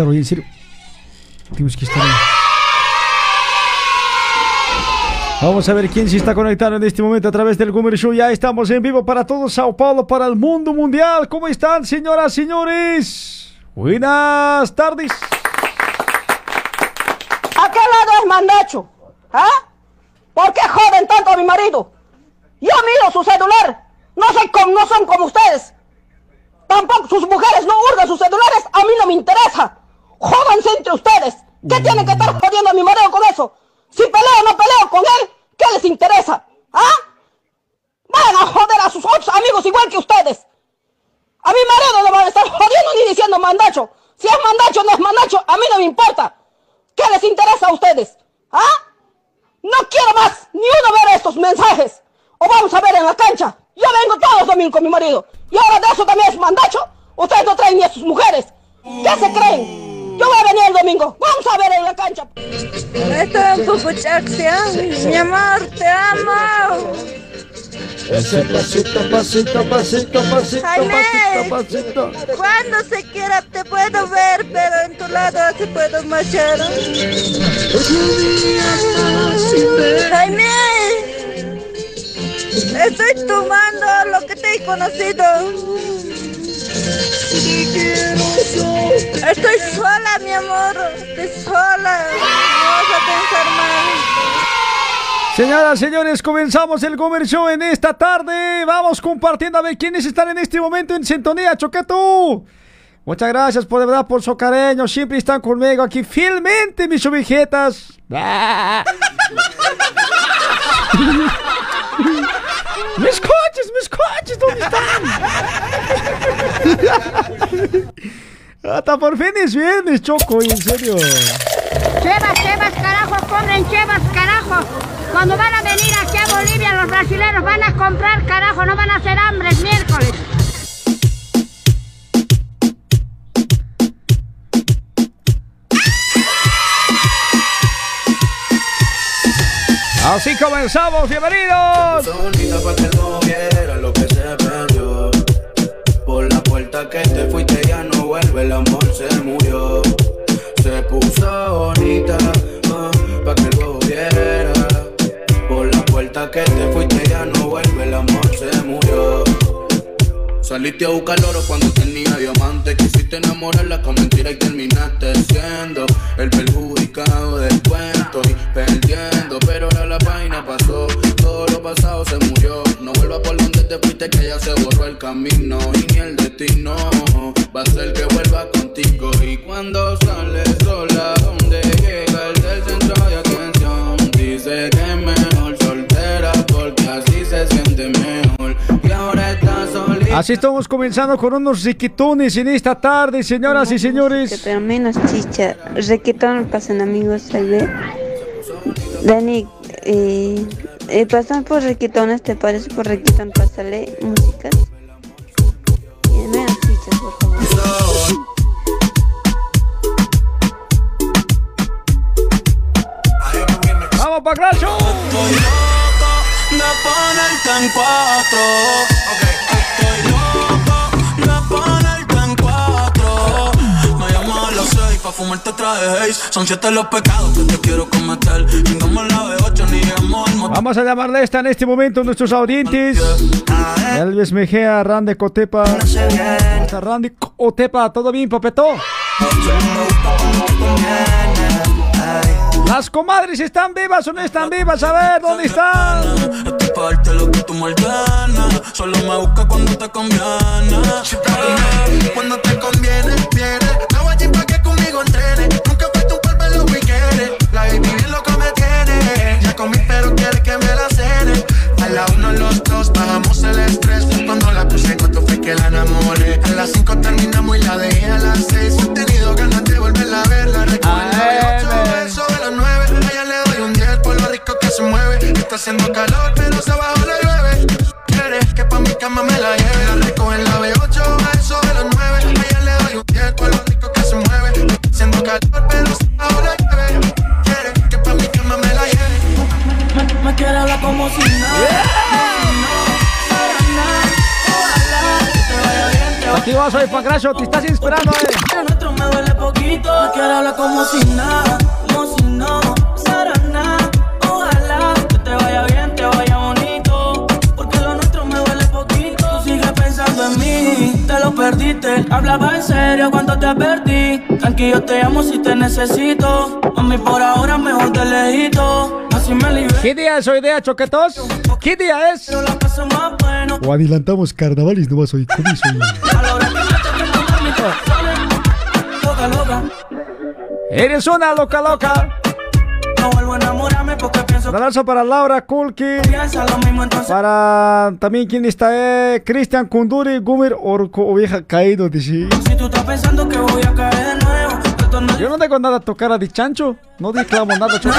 estar hoy, en serio. Tenemos que estar hoy. Vamos a ver quién se está conectando en este momento a través del Gumer Show. Ya estamos en vivo para todo Sao Paulo, para el mundo mundial. ¿Cómo están, señoras, señores? Buenas tardes. ¿A qué lado es mandacho? ¿Ah? ¿Por qué joden tanto a mi marido? Yo miro su celular. No, soy com- no son como ustedes. Tampoco sus mujeres no hurgan sus celulares. A mí no me interesa. Jódanse entre ustedes. ¿Qué tienen que estar jodiendo a mi marido con eso? Si peleo o no peleo con él, ¿qué les interesa? ¿Ah? Vayan a joder a sus otros amigos igual que ustedes. A mi marido no van a estar jodiendo ni diciendo mandacho. Si es mandacho o no es mandacho, a mí no me importa. ¿Qué les interesa a ustedes? ¿Ah? No quiero más ni uno ver estos mensajes. O vamos a ver en la cancha. Yo vengo todos los domingos con mi marido. Y ahora de eso también es mandacho. Ustedes no traen ni a sus mujeres. ¿Qué se creen? Yo voy a venir el domingo. Vamos a ver en la cancha. Esto es un pupuchaxia. Mi amor, te amo. Ese pasito, pasito, pasito, pasito, Jaime. pasito, pasito. Cuando se quiera te puedo ver, pero en tu lado te puedo marchar. Jaime, estoy tomando lo que te he conocido. Estoy sola, mi amor. Estoy sola. No vas a pensar mal. Señoras, señores, comenzamos el Gomer Show en esta tarde. Vamos compartiendo a ver quiénes están en este momento en sintonía. Choqueto. Muchas gracias por de verdad por su cariño. Siempre están conmigo aquí fielmente, mis ovejetas. Mis coches, mis coches, ¿dónde están? Hasta por fin es viernes, Choco, en serio. Chevas, chevas, carajo, compren chevas, carajo. Cuando van a venir aquí a Bolivia, los brasileños van a comprar, carajo, no van a hacer hambre el miércoles. Así comenzamos, bienvenidos. Que lo que se perdió. Por la puerta que te fuiste ya no vuelve, el amor se murió. Se puso bonita, ah, pa' que lo viera. Por la puerta que te fuiste ya no vuelve, el amor se murió. Saliste a buscar oro cuando tenía diamante Quisiste enamorarla con mentira y terminaste siendo El perjudicado del cuento y perdiendo. Pero ahora la página pasó, todo lo pasado se murió. No vuelvas por donde te fuiste que ya se borró el camino Y ni el destino va a ser que vuelva contigo. Y cuando sale sola, donde llega el del centro de atención Dice que es mejor soltera porque así se siente mejor Así estamos comenzando con unos riquitones en esta tarde, señoras y señores. Pero menos chicha. Requetón pasan amigos ve. Dani, eh, eh, pasan por requetones, ¿te parece? Por requetón, pásale músicas. Y menos chichas, por favor. ¡Vamos, Pacracho! Estoy loco de ponerte en cuatro. Estoy pa' fumarte traje haze. Son siete los pecados que te quiero cometer. Chingamos la de ocho, ni llegamos al motel. Vamos a llamarle esta en este momento a nuestros audientes. Elvis Mejía, Randy Cotepa. Hasta Randy Cotepa, ¿todo bien, papeto? Las comadres están vivas o no están vivas, a ver, ¿dónde están? Estoy lo que tú. Solo me busca cuando te conviene. Cuando te conviene, viene. No conmigo entrene. Nunca fue tu cuerpo lo que quiere. La baby bien loco me tiene. Ya comí, pero quiere que me la cene. A la uno, los dos, bajamos el estrés. Cuando la puse en cuanto fue que la enamoré. A las cinco terminamos y la dejé a las seis. He tenido ganas de volverla a ver. La recuerdo eso de las nueve. A ella le doy un 10 por lo rico que se mueve. Está haciendo calor, pero se abajo la llueve. Quieres que pa' mi cama me la lleve. La recojo en la B8, a eso de las nueve. A ella le doy un 10 por lo haciendo calor, pero abajo la llueve. Quieres que pa' mi cama me la lleve. Me, me quiere hablar como si nada. Aquí vas hoy, Pacracho, te estás inspirando, eh. Lo nuestro me duele poquito. Quiero hablar como si nada, como si no pasara nada. Ojalá que te vaya bien, te vaya bonito. Porque lo nuestro me duele poquito. Tú sigues pensando en mí, lo perdiste. Hablaba en serio cuando te perdí. Tranquilo, te amo si te necesito. Mami, por ahora mejor te lejito. Así me libero. ¿Qué día es hoy día, choquetos? ¿Qué día es? Pero la paso más bueno. O adelantamos carnavales, no vas hoy. ¿Cómo loca. Eres una loca loca. No vuelvo a Un abrazo para Laura Kulki. Para también quien está, eh, Cristian Kunduri, Gumer Orco, oveja caído, dice. Si tú estás pensando que voy a caer de nuevo, esto no es Yo no tengo nada a tocar a de chancho. No declamo nada, choque.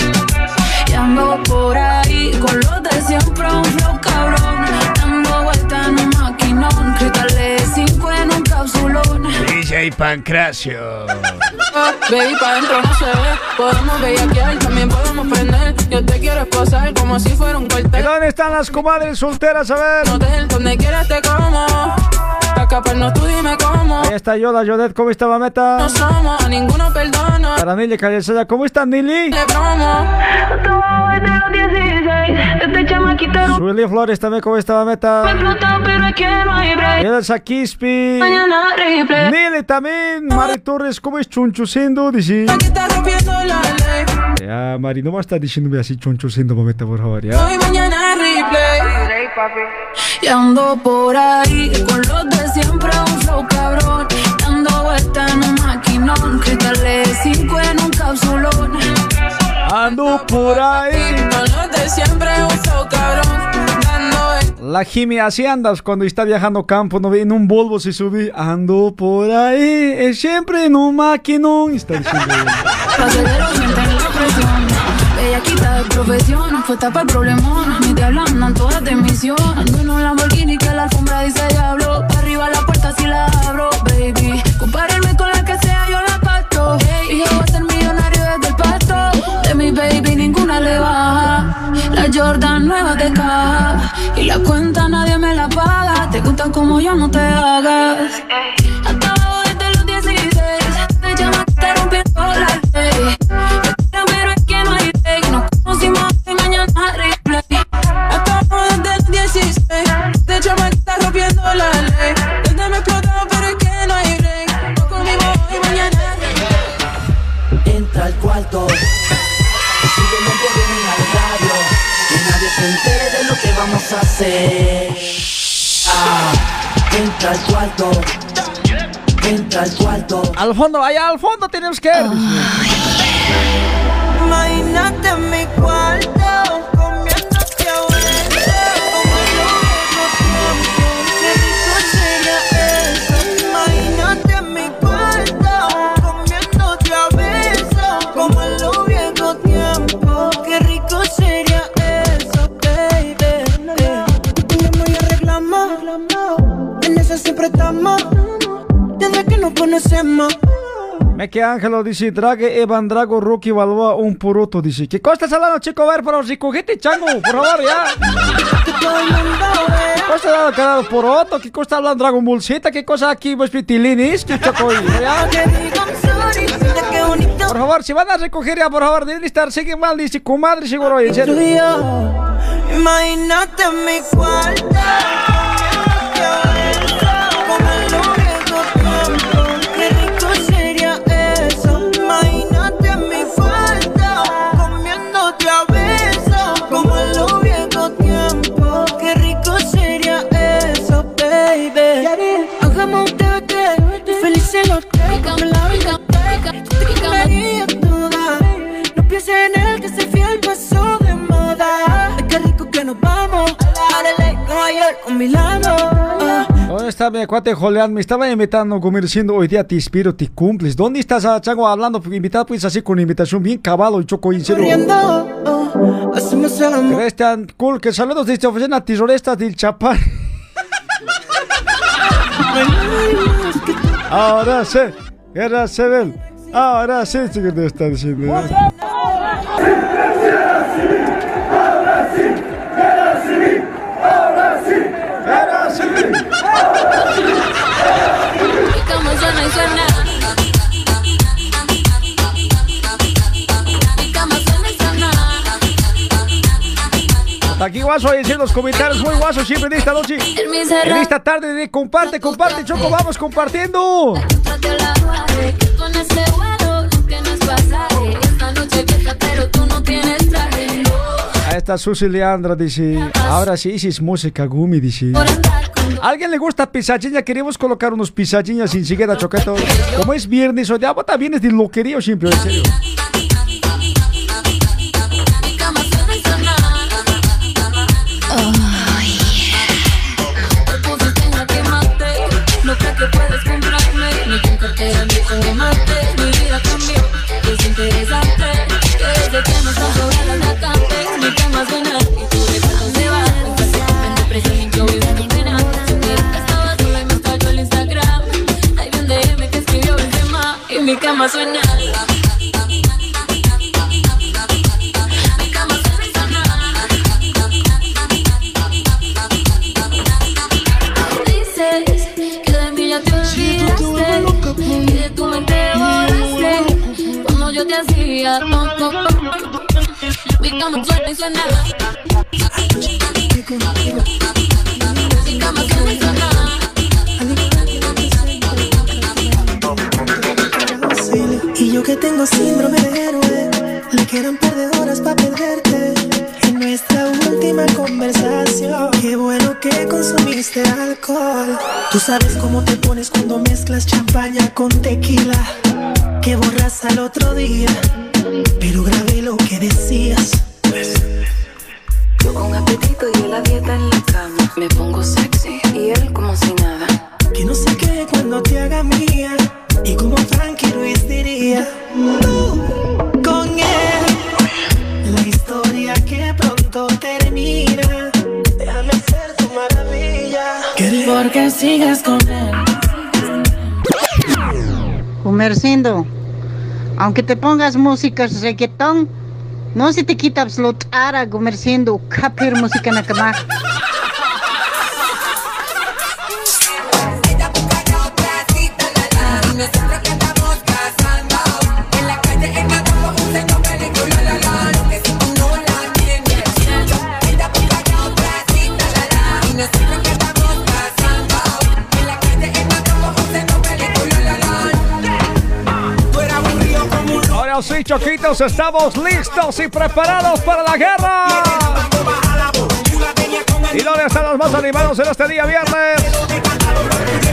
DJ Pancracio. Baby, pa' dentro no se ve. Podemos bellaquear, también podemos prender. Yo te quiero esposar como si fuera un ¿Y cuartel. dónde están las comadres solteras? A ver. Hotel donde quieras te como. Pa' escaparnos tú dime cómo. Ahí está Yola, Jodet, ¿cómo está, mameta? No somos, a ninguno perdona. Para Nili Calleceda, ¿cómo está, Nili? Le promo. Desde los 16, este chamaquito no Sueli Flores también, ¿cómo está, mameta? explota, pero es que no hay break. Elsa Quispi. Mañana replay. Nili también. Mari Torres, ¿cómo es chunchuciendo? Dice. Aquí está rompiendo la ley. Ya, Mari, no a estar diciéndome así chunchuciendo, mameta, por favor, ya. Hoy mañana replay. Y ando por ahí con los de siempre un flow cabrón. Dando vuelta en un maquinón. Cristales cinco en un cápsulón. Ando por ahí. La Jimmy, así andas cuando está viajando campo, no ve en un Volvo se sube, ando por ahí, es siempre en un maquinón, está diciendo. Pasadero sienten la presión. Bellaquita de profesión, fue tapa el problemón. Ni te hablan, andan todas de misión. Ando en un Lamborghini que la alfombra dice diablo. Pa' arriba la puerta si la abro, baby. Compárame con la que sea, yo la parto. Y yo voy a ser millonario mi baby ninguna le. La Jordan nueva de caja. Y la cuenta nadie me la paga. Te gustan como yo, no te hagas. Ah, entra al al fondo, allá al fondo tenemos que ir. Cuarto, Me que Ángelo dice, Drague, Evan Drago, Rocky Balboa, un poroto, dice. ¿Qué cosa estás hablando, chico? A ver, pero recogete, chango, por favor, ya. Que todo el mundo vea. ¿Qué cosa está hablando, carajo, poroto? ¿Qué cosa está hablando, Dragon Ballcita? ¿Qué cosa aquí, pues, pitilinis? ¿Qué choco, ya? Por favor, si van a recoger ya, por favor, deben estar, sigue mal, dice, comadre, seguro, yo. Imagínate mi cuarto. ¿Dónde está mi cuate Joleán, me estaba invitando a comer diciendo hoy día te inspiro, te cumples. ¿Dónde estás, ah, Chango, hablando? Invitado pues así con invitación bien cabalo y choco en serio. Cristian, cool, que saludos desde oficina tirorestas del Chapar. Ahora sí, guerra civil. Ahora sí, sí que te está diciendo. Guerra civil. Mi aquí guaso ahí en los comentarios muy guasos siempre en esta noche. En esta tarde de comparte, comparte, Choco, vamos compartiendo. Trate la guarde, con ese vuelo que no es pasaje. Esta noche fiesta, pero tú no tienes traje. Ahí está Susi Leandra, dice. Ahora sí, sí es música gumi, dice. ¿A ¿Alguien le gusta pisachiña? Queremos colocar unos pisachiñas sin siquiera choqueto. Como es viernes, o de también es de loquerío siempre, en serio. Cama suena. Mi cama suena y suena. Dices que de mí ya te olvidaste y de tu mente borraste cuando yo te hacía tonto. Mi cama suena y suena. Mi cama suena y suena. Y yo que tengo síndrome de héroe, le quedan par de horas para perderte. En nuestra última conversación, qué bueno que consumiste alcohol. Tú sabes cómo te pones cuando mezclas champaña con tequila, que borras al otro día, pero grabé lo que decías. Yo con apetito y él a dieta en la cama. Me pongo sexy y él como si nada. Que no sé qué cuando te haga mía, y como Frankie Ruiz diría, tú con él. La historia que pronto termina. Déjame ser tu maravilla. Porque sigues con él. Comerciando, aunque te pongas música reggaetón, no se te quita absolutar comerciando capir música en sí, Choquitos, estamos listos y preparados para la guerra. ¿Y dónde están los más animados en este día viernes?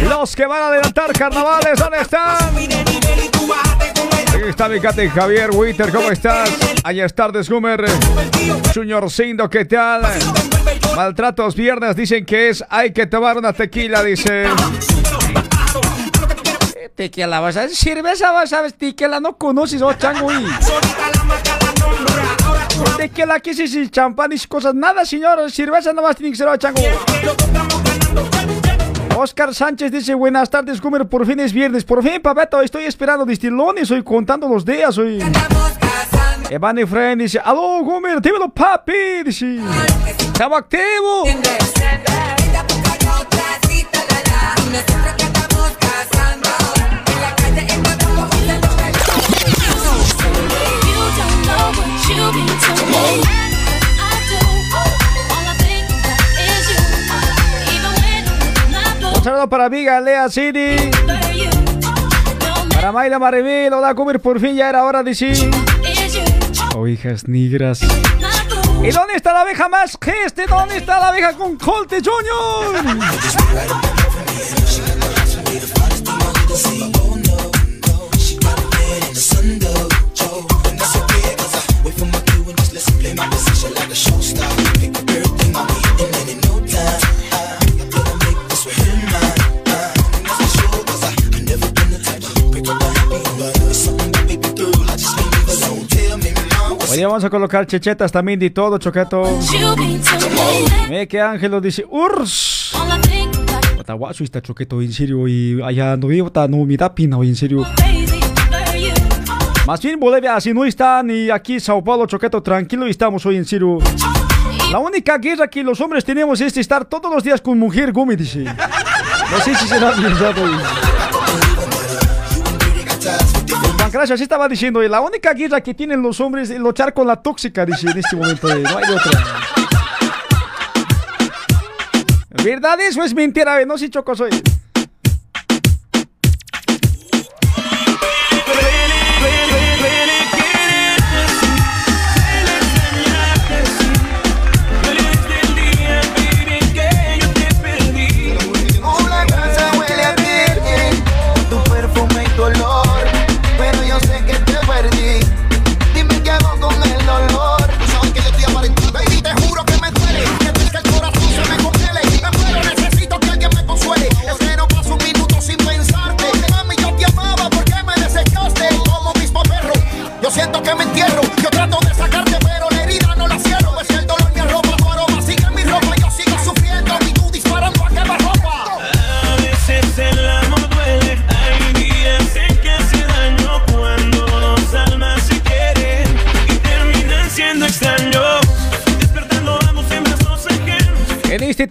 Los que van a adelantar carnavales, ¿dónde están? Aquí está mi cate Javier Witter, ¿cómo estás? Allá está Desgumer. Junior Cindo, ¿qué tal? Maltratos viernes dicen que es hay que tomar una tequila, dice. Tequila, vas a cerveza, vas a tequila, no conoces, oh chango. Tequila, aquí sí, sí, champán y cosas, nada, señor, cerveza no más tiene que ser, oh chango. Oscar Sánchez dice, buenas tardes, Gumer, por fin es viernes, por fin, papeto, estoy esperando distilones, hoy contando los días, hoy. Evan Efraín dice, aló, Gumer, dímelo, papi, dice. Estamos activos. Un saludo para Viga, Lea City. Para Mayra Maribel, hola, Gumer, por fin ya era hora de sí. you. Ovejas negras. ¿Y dónde está la abeja más geste? ¿Dónde está la abeja con Colte Junior? flashing vamos a colocar chechetas también y todo, choqueto. Me que Ángelo dice, urs. Guataguacho está choqueto, en serio, y allá no vivo, no me da en serio. Más bien Bolivia así no está, ni aquí Sao Paulo, choqueto, tranquilo y estamos hoy en serio. La única guerra que los hombres tenemos es estar todos los días con mujer Gumi, dice. No sé si será verdad hoy. Pancracio así estaba diciendo, y la única guerra que tienen los hombres es luchar con la tóxica, dice en este momento. eh, No hay otra. ¿Verdad eso es mentira? eh? No sé choco soy.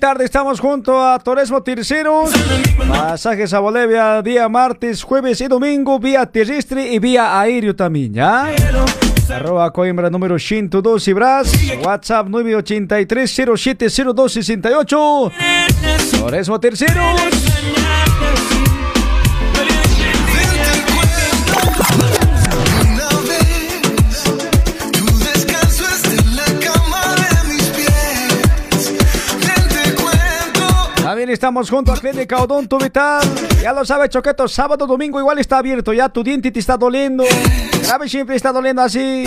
Tarde estamos junto a Toresmo Terceros. Pasajes a Bolivia día martes, jueves y domingo, vía terrestre y vía aéreo también, ¿ya? Arroba Coimbra número 102 y Bras. WhatsApp 983-070268. Toresmo Terceros. Estamos junto a Clínica Odonto Vital. Ya lo sabe, Choqueto, sábado, domingo igual está abierto. Ya tu diente te está doliendo. Grave siempre está doliendo así.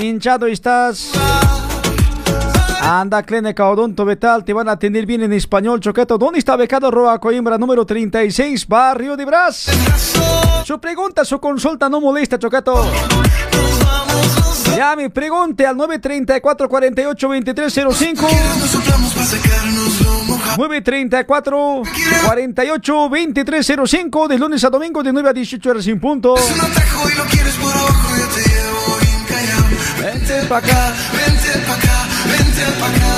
Hinchado estás. Anda, Clínica Odonto Vital, te van a atender bien en español, Choqueto. ¿Dónde está becado Roa Coimbra número 36, Barrio de Brás? Su pregunta, su consulta no molesta, Choqueto. Llame, pregunte al 934 48 2305. 934 48 2305 de lunes a domingo de 9 a 18 horas sin punto. Atajo y lo quieres por. Vente pa' acá. Vente pa' acá, vente pa' acá.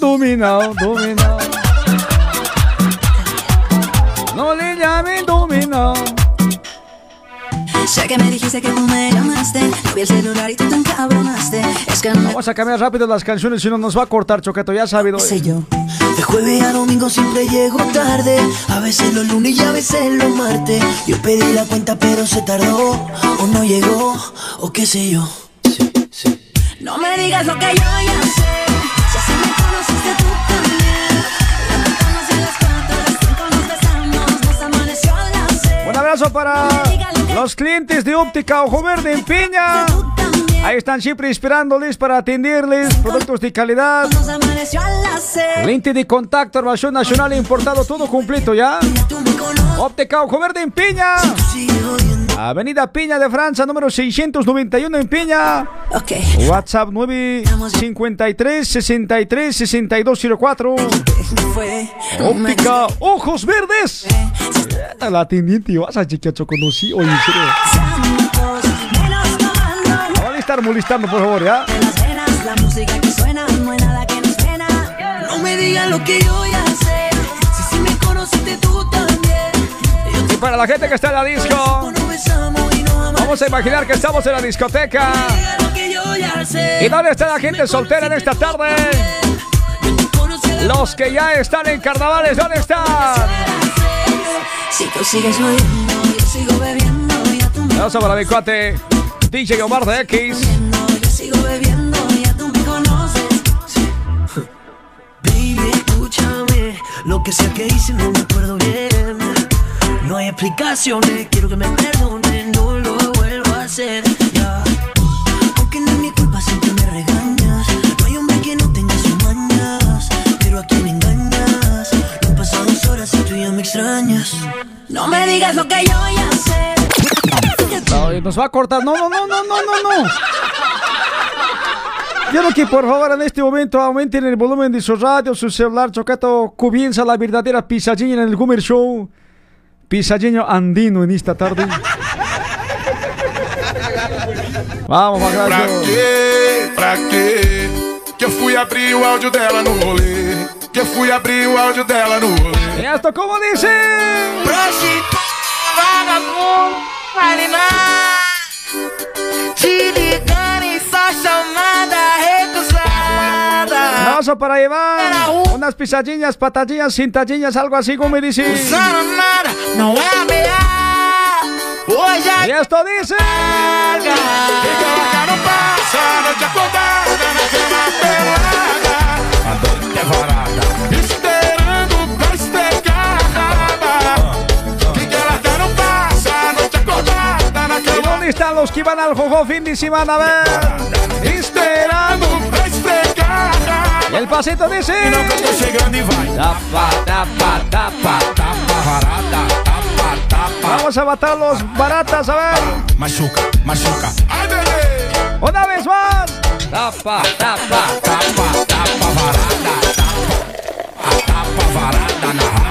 Dominado, dominado. No le llamen dominado. Sé que me dijiste que tú me llamaste, no vi el celular y tú te encabronaste. Es que no Vamos a cambiar rápido las canciones, si no nos va a cortar, Choqueto, ya sabido. sé yo. De jueves a domingo siempre llego tarde. A veces los lunes y a veces los martes. Yo pedí la cuenta, pero se tardó. O no llegó, o qué sé yo. No me digas lo que yo ya sé. Un abrazo para los clientes de Óptica Ojo Verde en Piña. Ahí están siempre esperándoles para atenderles productos de calidad. Lente de contacto, armación nacional importado, todo completo ya. Óptica Ojo Verde en Piña. Avenida Piña de Francia, número 691 en Piña. WhatsApp 953 63 6204. Fue Óptica Ojos Verdes. La atendiente, vas a chequear conocí hoy, estar molestando, por favor, ¿ya? las venas, la música que suena, no hay nada que nos pena. No me digas lo que yo ya sé. Si sí me conociste tú también. Y para la gente que está en la disco, vamos a imaginar que estamos en la discoteca. ¿Y dónde está la gente soltera en esta tarde? Los que ya están en carnavales, ¿dónde están? Si tú sigues yo sigo bebiendo. Vamos para mi cuate DJ Omar de X. yo sigo bebiendo. Ya tú me conoces. que sea que hice, no me acuerdo bien. No hay explicaciones, quiero que me perdonen, no lo vuelvo a hacer. Ya. Aunque no es mi culpa, siempre me regañas. No hay hombre que no tenga sus mañas, pero a quien engañas. No han dos horas y tú ya me extrañas. No me digas lo que yo ya sé. No, nos va a cortar. No, no, no, no, no, no, no. Quiero que por favor en este momento aumenten el volumen de su radio, su celular, Chocato. Comienza la verdadera pisadilla en el Gumer Show. Pisadinho andino en esta tarde. Vamos, Pra Magracio. quê? Pra quê? Que eu fui abrir o áudio dela no rolê. Que eu fui abrir o áudio dela no rolê. E esto como dice? Prostituta, vagabundo, marinar. Te ligando em só chamada recusada. Para llevar unas pisadinhas, patadinhas, cintadinhas, algo así como me dice. Usando nada, não é. Hoje a Y esto dice. Fica não passa. Acordada na cama pelada. A é varada. Na ¿Y cama dónde están los que van al jojo fin de semana? A ver. Esperando pra espegar. Y el pasito dice. Não que eu tô chegando e vai. Tapa, tapa, tapa. Tapa varada. Tapa, tapa. Vamos a matar los baratas, a ver. Machuca, machuca. Ai, bebê. Una vez más. Tapa, tapa. Tapa, tapa varada. Tapa, tapa varada na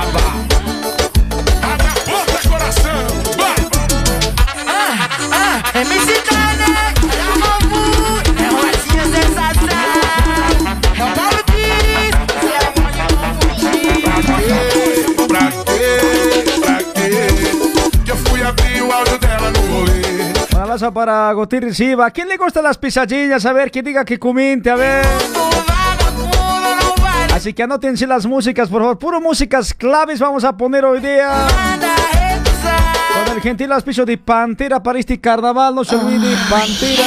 para Agustín Silva. ¿A quién le gustan las pisadillas? A ver, que diga que comente, a ver. Así que anótense las músicas, por favor. Puro músicas claves vamos a poner hoy día. Con el gentil auspicio de Pantera para este carnaval. No se olvide, Pantera.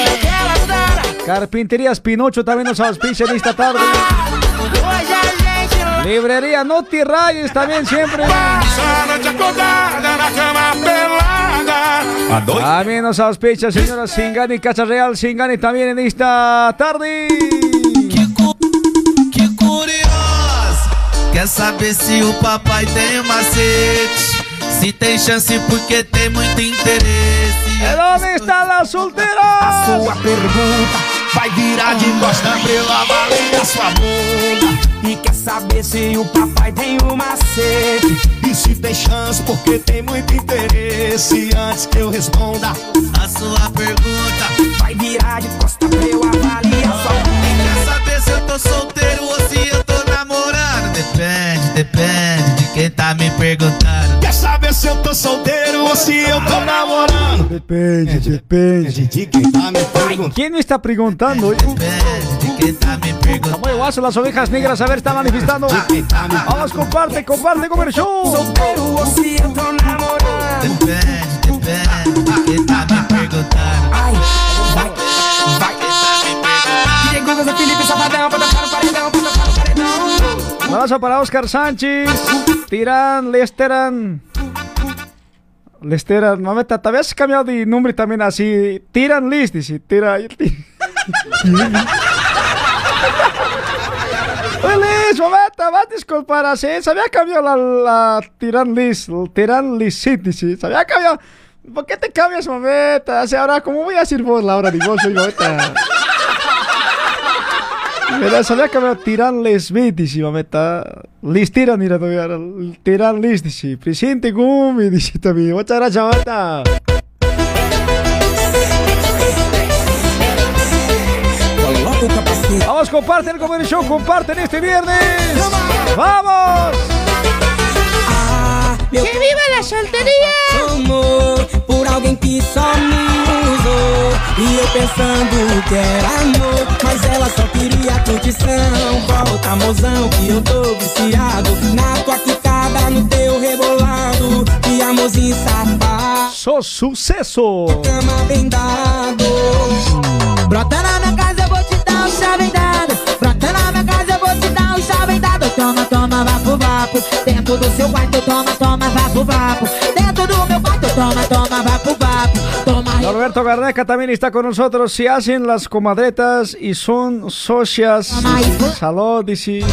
Carpinterías Pinocho también nos auspicia en esta tarde. Librería No Te Rayes también siempre. También nos auspicia, señora Singani Cacha Real. Singani también en esta tarde. Quer saber se o papai tem macete? Se tem chance porque tem muito interesse. ¿De dónde están las solteras? A sua pergunta vai virar de costa pra eu avaliar sua bunda. E quer saber se o papai tem uma sede E se tem chance porque tem muito interesse. Antes que eu responda a sua pergunta, vai virar de costa pra eu avaliar sua E quer saber se eu tô solteiro ou se eu tô namorando? Depende, depende de quem tá me perguntando. Se eu tô solteiro ou se eu tô namorando? Depende, depende. De quem tá me perguntando. ¿Quién me está preguntando? De quem tá me perguntando. Muy guaso, las ovejas negras, a ver, están manifestando. Vamos, comparte, comparte con el show. Solteiro ou se eu tô namorando Depende, depende de quem tá me perguntando. Ai, vai, vai DJ Gugas Felipe Safadão Pra tocar no paredão, pra tocar no paredão Un abrazo para Oscar Sánchez. Tiran, Lesteran. Lesteran, mameta, te habías cambiado de nombre también así. Tiran List, dice. Tira. Liz, mameta, va a disculpar así. Se había cambiado la, la Tiran List. Tiran List, dice. Se había cambiado. ¿Por qué te cambias, mameta? O sea, ahora, ¿cómo voy a decir vos, Laura, de vos, soy mameta? Mira, se había cambiado Tiran Les dice, mameta. Lis tiran, mira, todavía. Tiran Lis, dice. Presente Gumi, dice también. Muchas gracias, capacete Vamos, comparten el show, comparten este viernes. ¡Vamos! Meu ¡Que viva la soltería! amor por alguém que só me usou. E eu pensando que era amor Mas ela só queria curtição. Volta mozão que eu tô viciado. Na tua quicada, no teu rebolado. Que amorzinho safado. Sou sucesso! Cama bem dado. Brota na minha casa, vapo, Dentro do seu quarto, toma, toma, vapo, vapo. Dentro do meu quarto, toma, toma, vapo, vapo. Toma, Norberto Gardeca también está con nosotros. Si hacen las comadretas y son socias. Salud, dice.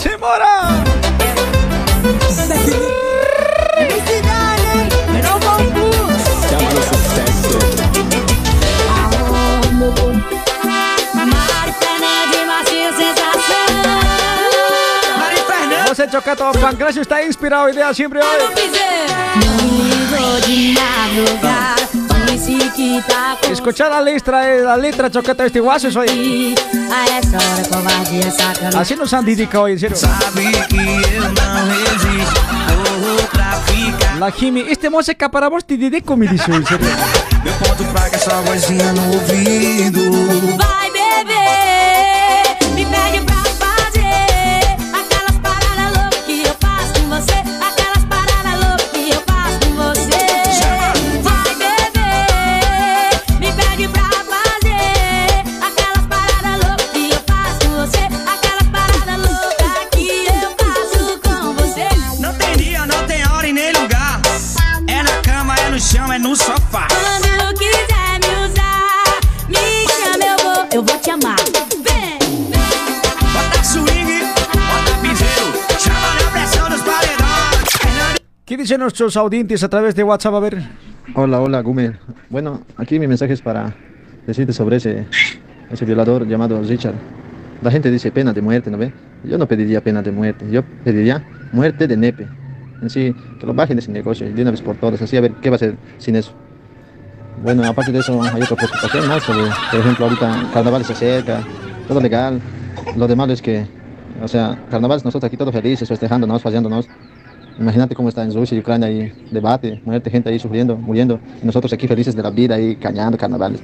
¡Se mora! José Chocato Pancracio está inspirado hoy día, siempre hoy. De Escuchar la letra, eh, la letra Chocato este guaso hoy. Así nos han dedicado hoy, en serio. Eu. La Jimmy, este música para vos te dedico, me dice en serio. Meu ponto ouvido. Dicen nuestros audientes a través de WhatsApp? A ver. Hola, hola, Gumer. Bueno, aquí mi mensaje es para decirte sobre ese, ese violador llamado Richard. La gente dice pena de muerte, ¿no ve? Yo no pediría pena de muerte, yo pediría muerte de nepe. En sí, que lo bajen de ese negocio de una vez por todas, así a ver qué va a hacer sin eso. Bueno, aparte de eso, hay otra preocupación, ¿no? Sobre, por ejemplo, ahorita carnaval se acerca, todo legal. Lo de malo es que, o sea, carnavales nosotros aquí todos felices, festejándonos, paseándonos. Imagínate cómo está en Rusia y Ucrania ahí, debate, muerte, gente ahí sufriendo, muriendo. Y nosotros aquí felices de la vida ahí, cañando carnavales.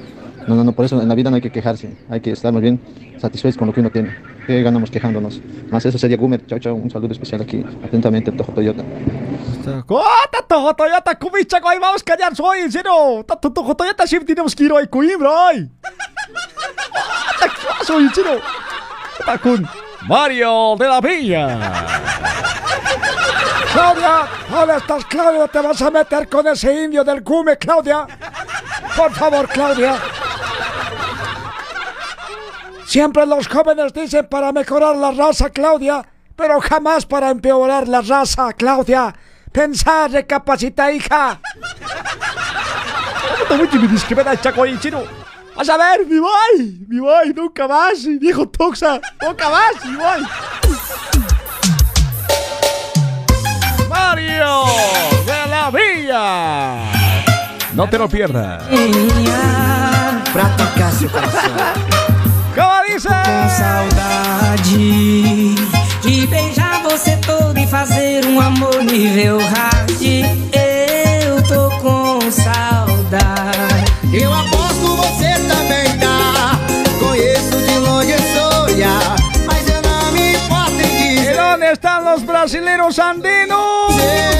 No, no, no, por eso en la vida no hay que quejarse, hay que estar más bien satisfechos con lo que uno tiene. ¿Qué ganamos quejándonos? Más eso sería Gumer. Chao, chao, un saludo especial aquí. Atentamente, Tojo Toyota. ¡Cota, Tojo Toyota! ¡Kubicha, ahí vamos a callar soy! ¡En serio! ¡Tato, Tojo Toyota siempre tenemos que ir hoy! ¡Coimbra, ay! ¡Cota, qué pasó, en serio! Con Mario de la Villa. Claudia, ¿dónde estás, Claudia? ¿Te vas a meter con ese indio del Gume, Claudia? Por favor, Claudia. Siempre los jóvenes dicen para mejorar la raza, Claudia, pero jamás para empeorar la raza, Claudia. Pensar, recapacita, hija. A ver, mi boy, mi boy, nunca más, viejo toxa, nunca más, mi boy. Mario de la Villa. No te lo pierdas. Pra tocar seu coração. ¿Cómo dice? Com saudade de beijar você todo e fazer um amor nível hard. Eu tô com saudade. Eu aposto você também están los brasileros andinos?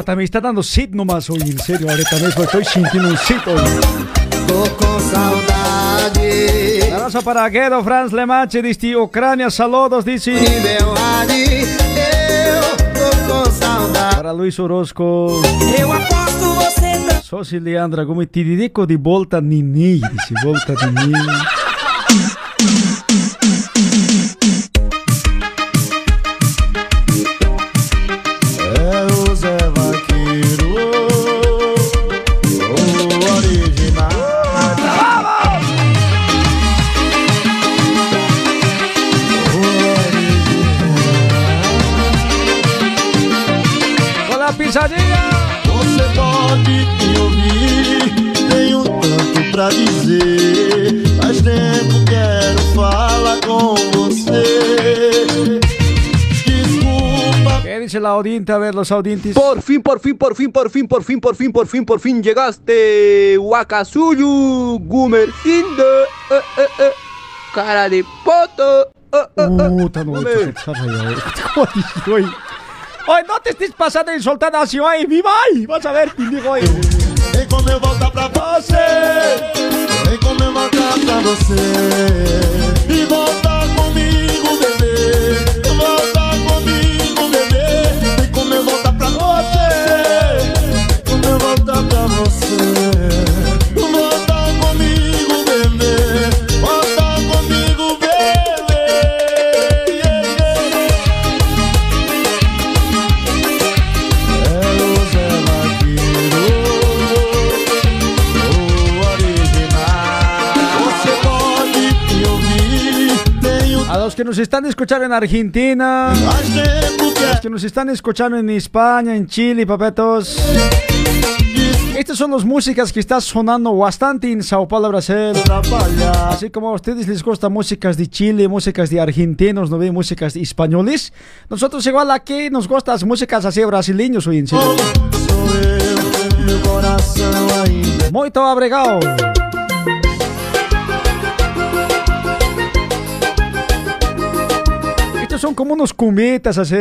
Puta, me está dando sit nomás hoy, en serio, ahorita mismo estoy sintiendo un sit hoy. Tô com saudade. Abrazo para Guedo Franz Lemache, dice Ucrania, saludos, dice. Para Luis Orozco. Eu aposto você também. Sosi Leandra, come ti dedico di volta Nini, dice volta Nini. Pisadinha! Você pode me ouvir, tenho tanto pra dizer. Faz tempo quero falar com você. Desculpe dice la audiencia? A ver, los audientes. Por fin, por fin, por fin, por fin, por fin, por fin, por fin, por fin llegaste. Wakasuyu, Gumercindo. eh, eh, eh, cara de poto. eh, eh, eh. Puta, no, esto se te ha rayado. ¿Cómo dice, güey? Ay, no te estés pasando insultando así, ay, mi vai. Vas a ver, pendejo, ay. Vem como eu voltar pra você Vem como eu voltar pra você E volta comigo, bebê Volta comigo, bebê Vem como eu voltar pra você Como eu voltar pra você que nos están escuchando en Argentina, los que nos están escuchando en España, en Chile, papetos. Estas son las músicas que están sonando bastante en Sao Paulo, Brasil. Así como a ustedes les gusta músicas de Chile, músicas de argentinos, no ven músicas de españoles. Nosotros igual aquí nos gustan las músicas así brasileños hoy en Chile. meu coração ainda Son como unos cumetas así.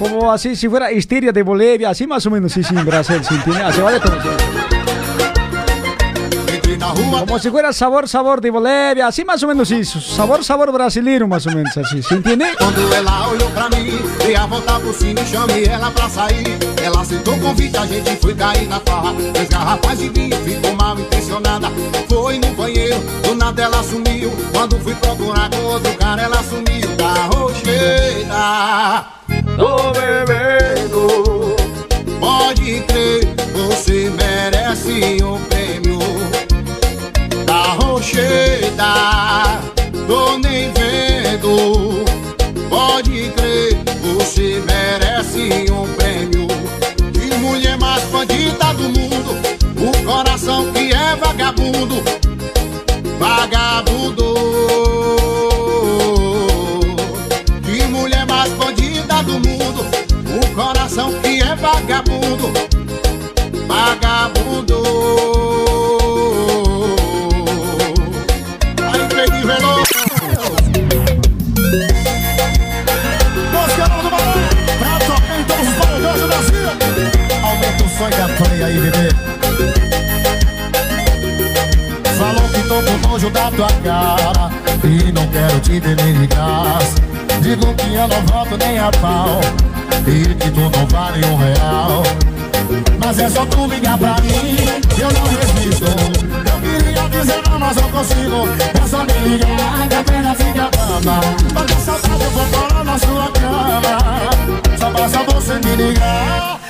Como así, si fuera histeria de Bolivia, así más o menos, sí, sí, en Brasil, ¿sí entiende? Así vale todo. Sí. Como si fuera sabor, sabor de Bolivia, así más o menos, sí, sabor, sabor brasileño, más o menos, así, ¿sí entiende? Quando ela olhou pra mim, dei a volta por cima e chamei ela pra sair. Ela aceitou o convite, a gente foi cair na farra. Três garrafas de vinho, ficou mal intencionada. Foi no banheiro, do nada ela sumiu. Quando fui procurar com outro cara, ela sumiu da rocheira. Tô bebendo, pode crer, você merece um. Da rocheira, tô nem vendo. Pode crer, você merece um prêmio De mulher mais bandida do mundo. O coração que é vagabundo Vagabundo. De mulher mais bandida do mundo O coração que é vagabundo Vagabundo E a play aí, bebê. Falou que tô com nojo da tua cara E não quero te ver nem de Digo que eu não volto nem a pau E que tu não vale um real. Mas é só tu ligar pra mim Eu não resisto. Eu queria dizer não, mas não consigo. É só me ligar que a pena fica brava. Mas com saudade eu vou parar na sua cama. Só basta você me ligar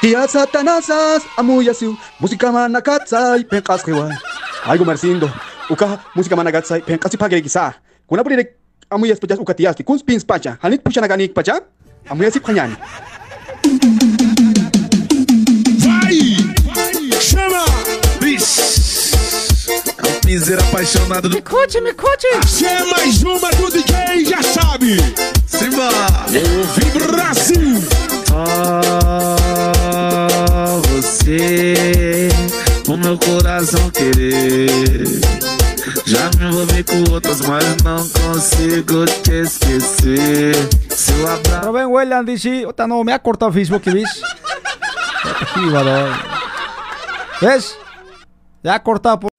Tia satanasas amuyasiu música manakatsai penqasqiwan Aigo marcindo uca música manakatsai penqasipageregisa kunapurire amuyaspachas ukatiasti kunspinspachá hanit pushanaganiqpachá amuyasipqañani Vai! Chama! Bis! Campiseiro apaixonado do... Me curte, me curte. Se é mais uma do DJ, já sabe! Simba! Eu ouvi Brasil! Ah você, o meu coração querer. Já me envolvi com outras, mas não consigo te esquecer. Seu abraço. Rubén Welland dice, "Ota, no, me ha cortado Facebook, ¿ves? Aquí, varón. ¿Ves? Ya ha cortado. por-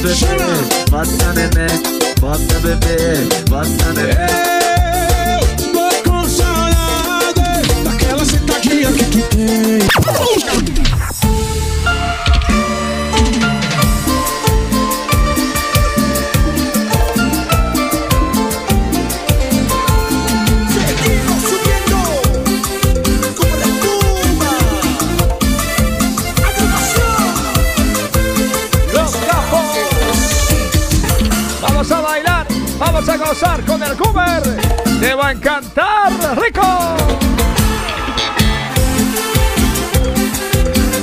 bebê, bota neném, bota bebê, bota neném. Eu tô com saudade daquela sentadinha que tu tem. Gozar con el Goomer. Te va a encantar, rico.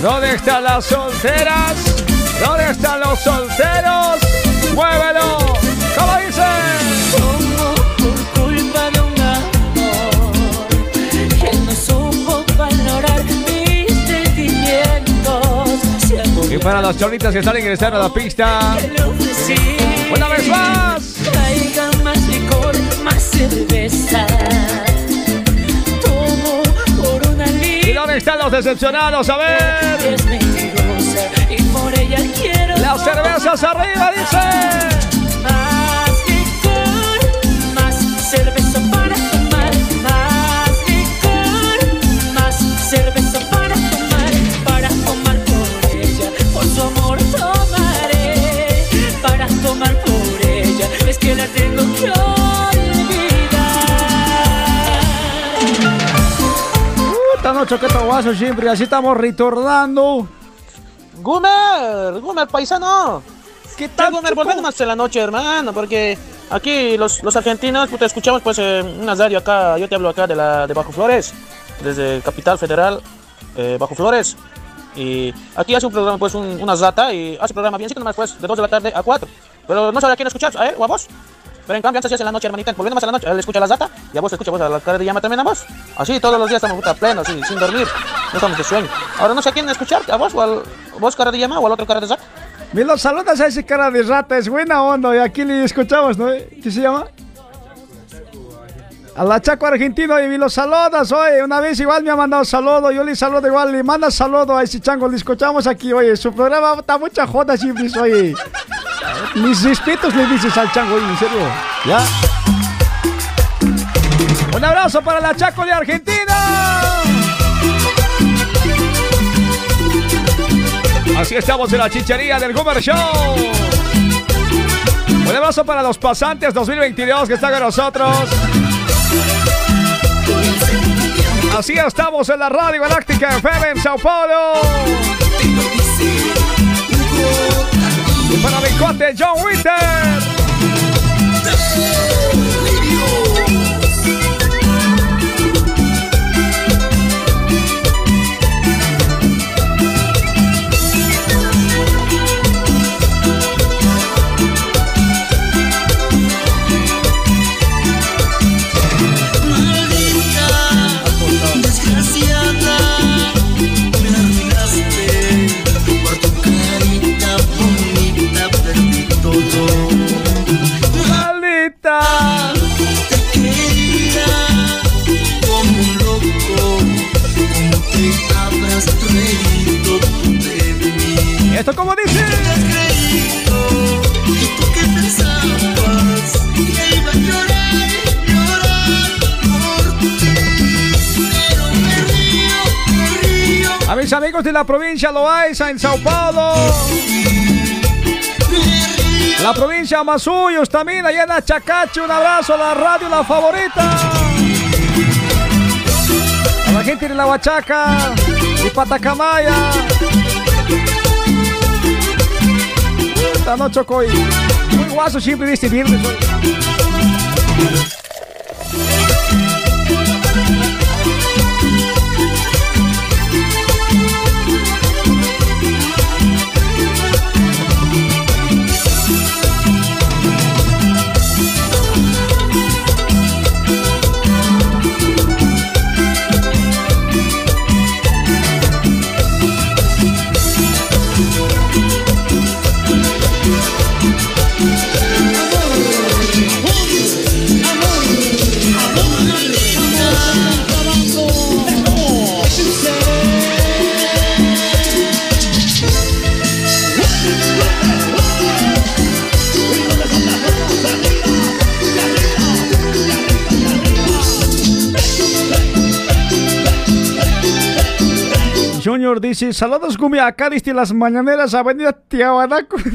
¿Dónde están las solteras? ¿Dónde están los solteros? ¡Muévelo! ¿Cómo dice? Por culpa de un amor que no supo valorar mis sentimientos. Se Y para las cholitas que están ingresando a la pista. Una vez más. Cerveza. Tomo por una ¿Y dónde están los decepcionados? A ver. Es mentirosa y por ella quiero. Las cervezas arriba, dice. Más licor, más cerveza olvidar. Puta noche que guaso siempre, así estamos retornando. Gumer, Gumer, paisano. ¿Qué tal, Gumer? Volvemos más en la noche, hermano, porque aquí los, los argentinos, puta, escuchamos pues eh, una radio acá, yo te hablo acá de la de Bajo Flores, desde Capital Federal, eh, Bajo Flores. Y aquí hace un programa, pues, un- una zata y hace programa bien, sí, nomás, pues, de 2 de la tarde a 4. Pero no sabe a quién escuchar, a él o a vos. Pero en cambio, antes sí hace la noche, hermanita, volviendo más a la noche, él escucha la zata y a vos escucha vos a la cara de llama también a vos. Así todos los días estamos puta, plenos, así, sin dormir, no estamos de sueño. Ahora no sé a quién escuchar, a vos o al vos cara de llama o al otro cara de zata. Me los saludas a ese cara de rata, es buena onda. Y aquí le escuchamos, ¿no? ¿Qué se llama? A la Chaco Argentino y los saludas, oye. Una vez igual me ha mandado saludo, yo le saludo igual, le manda saludo a ese chango, le escuchamos aquí, oye. Su programa está mucha joda siempre, oye. Mis respetos le dices al chango, oye, en serio. ¿Ya? Un abrazo para la Chaco de Argentina. Así estamos en la chichería del Goomer Show. Un abrazo para los pasantes 2022 que están con nosotros. Así estamos en la Radio Galáctica FM en Sao Paulo. Y para mi John Winter. De. ¿Esto cómo dice? Qué a río. A mis amigos de la provincia Loaiza en Sao Paulo. La provincia Masuyos también, allá en Achacache. Un abrazo a la radio, la favorita. A la gente de la Huachaca y Patacamaya. Esta noche. Muy guaso siempre de este viernes dice, saludos Gumi, acá diste las mañaneras, avenida Tiahuanaco.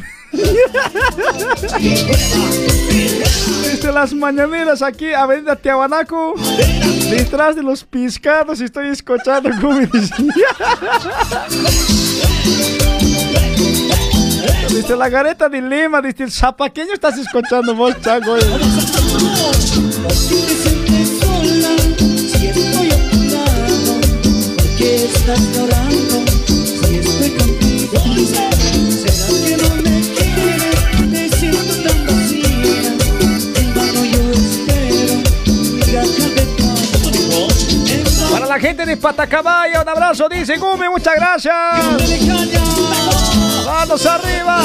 Diste las mañaneras aquí, avenida Tiahuanaco. Detrás de los piscados estoy escuchando dice. Desde la gareta de Lima, desde el zapaqueño estás escuchando vos, chango. eh. Si gente de Patacabaya, un abrazo, dice Gumi, muchas gracias. Manos arriba,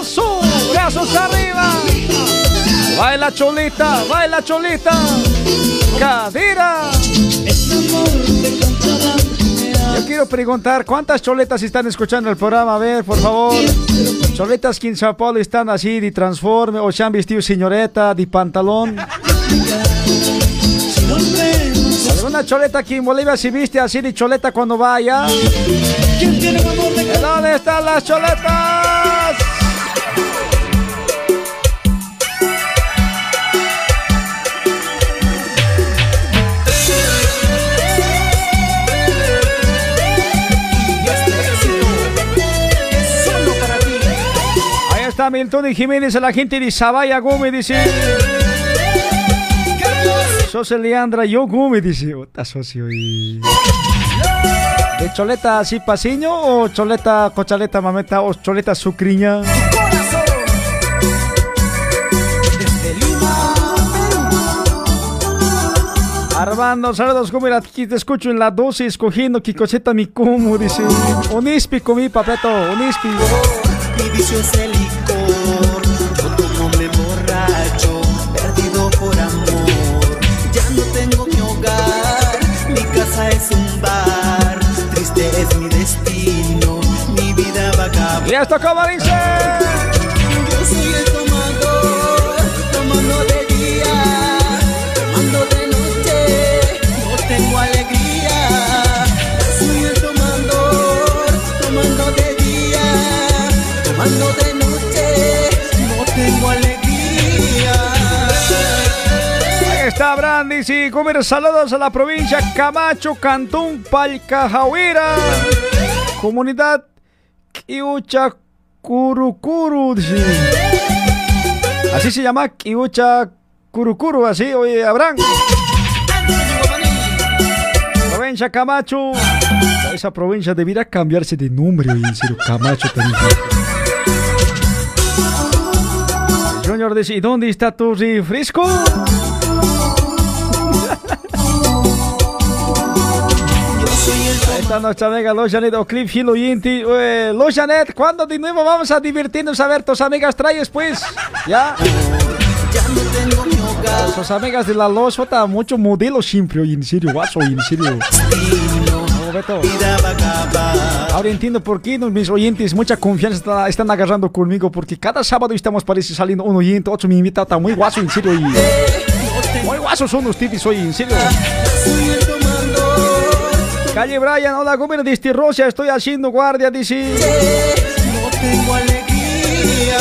eso, brazos arriba. Baila cholita, baila cholita. Cadira. Quiero preguntar, ¿cuántas choletas están escuchando el programa? A ver, por favor. Choletas que en Sao Paulo están así de transforme o se han vestido señoreta de pantalón. ¿Alguna choleta aquí en Bolivia se viste así de choleta cuando va allá? ¿Dónde están las choletas? Está Milton y Jiménez, la gente de Sabaya Gumi, dice. Sos Leandra, yo Gumi, dice. Ota socio y... ¿De choleta así pasiño o choleta cochaleta mameta o choleta sucriña? Armando, saludos, como aquí te escucho en la dosis cogiendo Kikoseta mi como, dice. Unispi comí, papeto, unispi. Y esto como dice. Yo soy el tomador, tomando de día, tomando de noche, no tengo alegría. Soy el tomador, tomando de día, tomando de noche, no tengo alegría. Ahí está Brandis y comer saludos a la provincia Camacho, Cantón, Palcajahuira. Comunidad Kiucha Curucuru. dice. Así se llama Kiucha Curucuru, así, oye, Abraham. Provincia Camacho. Esa provincia debería cambiarse de nombre, oye, Camacho también. Junior dice, ¿y dónde está tu refresco? Ahí está nuestra amiga Los Janet Oclip Hilo Yinti. Eh, Los Janet, ¿cuándo de nuevo vamos a divertirnos a ver tus amigas traes pues? ¿Ya? Sus amigas de la Los, falta mucho modelo siempre, oye, en serio, guaso, en serio. No. Ahora entiendo por qué no, mis oyentes mucha confianza está- están agarrando conmigo, porque cada sábado estamos parece saliendo un oyente, otro me invita, está muy guaso, en serio. Y, muy guasos son ustedes hoy, en serio. Calle Brian, hola, gobierno de este Rosia, estoy haciendo guardia, dice. No tengo alegría.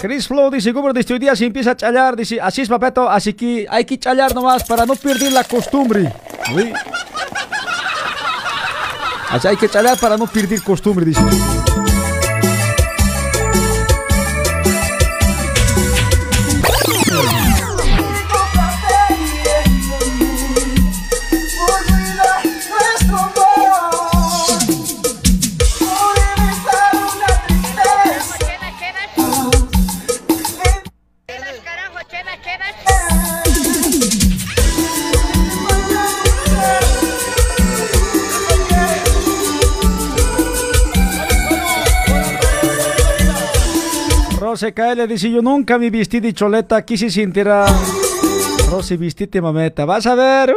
Chris Flow dice, gobierno de este día se empieza a challar, dice, así es, papeto, así que hay que challar nomás para no perder la costumbre. Uy. Así hay que challar para no perder costumbre, dice. Rose KL dice, yo nunca me vestí de choleta, aquí se sentirá. Rose, vistite mameta, vas a ver. uh.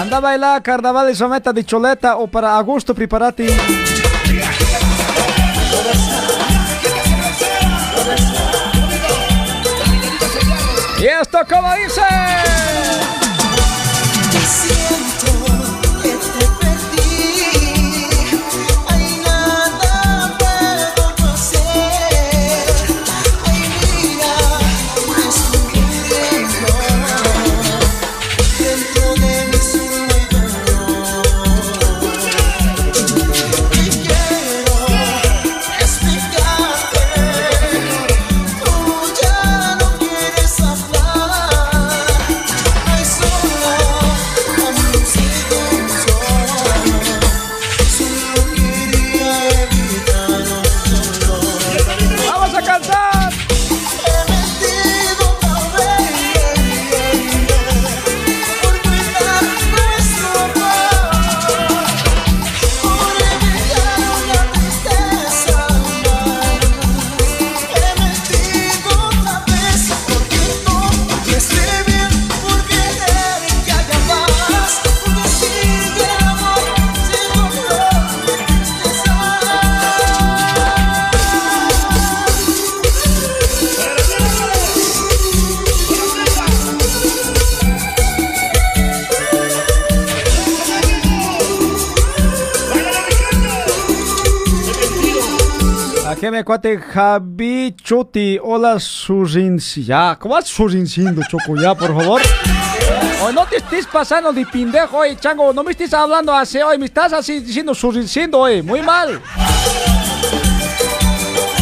Anda a bailar carnaval de someta de choleta o para agosto prepárate. Y esto como dice. Me cuate Javi Chuti. Hola, Surinci. Ya, ¿cómo vas surincindo, Choco? Ya, por favor. O no te estés pasando de pendejo, oye, chango. No me estés hablando así, oye. Me estás así diciendo surincindo, oye. Muy mal.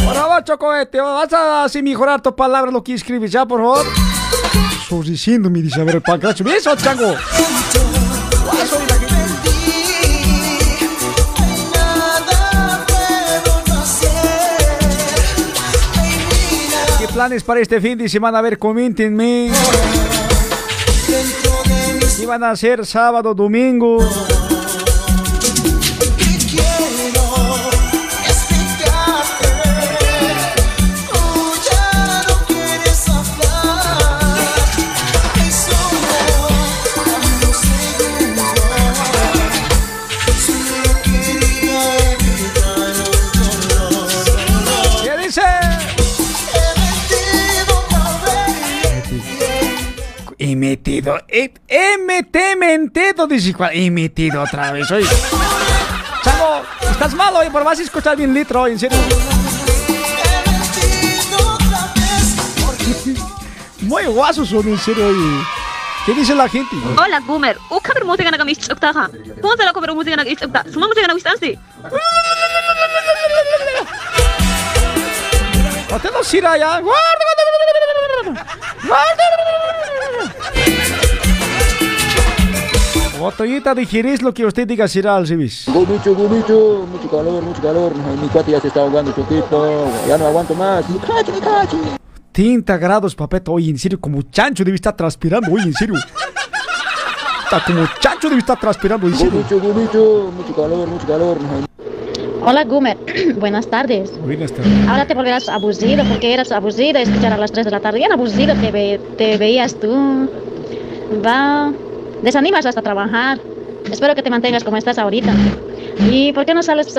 Por favor, Choco, eh, te vas a así mejorar tu palabra, lo que escribes, ya, por favor. Surincindo, me dice, a ver, el pancracho. ¿Ves, chango? ¿Qué planes para este fin de semana? A ver, coméntenme. ¿Qué van a hacer sábado, domingo? metido. He, em, he, mete, mentido, dice cuál. He metido otra vez. Oye. Chavo, estás malo, hoy por más escuchar bien litro, hoy, en serio. Muy guaso son, en serio, oye. ¿Qué dice la gente? Hola, Gumer. Ukaber música naga mis choktaja. ¿Cómo se la comer música naga mis choktaja? Suma música naga mis tansi. Usted no sirve allá. Botollita, digerís lo que usted diga, será al civis. Mucho, mucho, mucho calor, mucho calor. Mi cuate ya se está ahogando poquito. Ya no aguanto más. 30 grados, papeto. Oye, en serio, como chancho debe estar transpirando. Oye, en serio. Está como chancho debe estar transpirando. En serio. Mucho calor, mucho calor. Hola, Gumer. Buenas tardes. Buenas tardes. Ahora te volverás abusivo porque eras abusivo escuchar a las 3 de la tarde. Bien abusivo te, ve- te veías tú. Va. Desanimas hasta trabajar. Espero que te mantengas como estás ahorita. ¿Y por qué no sales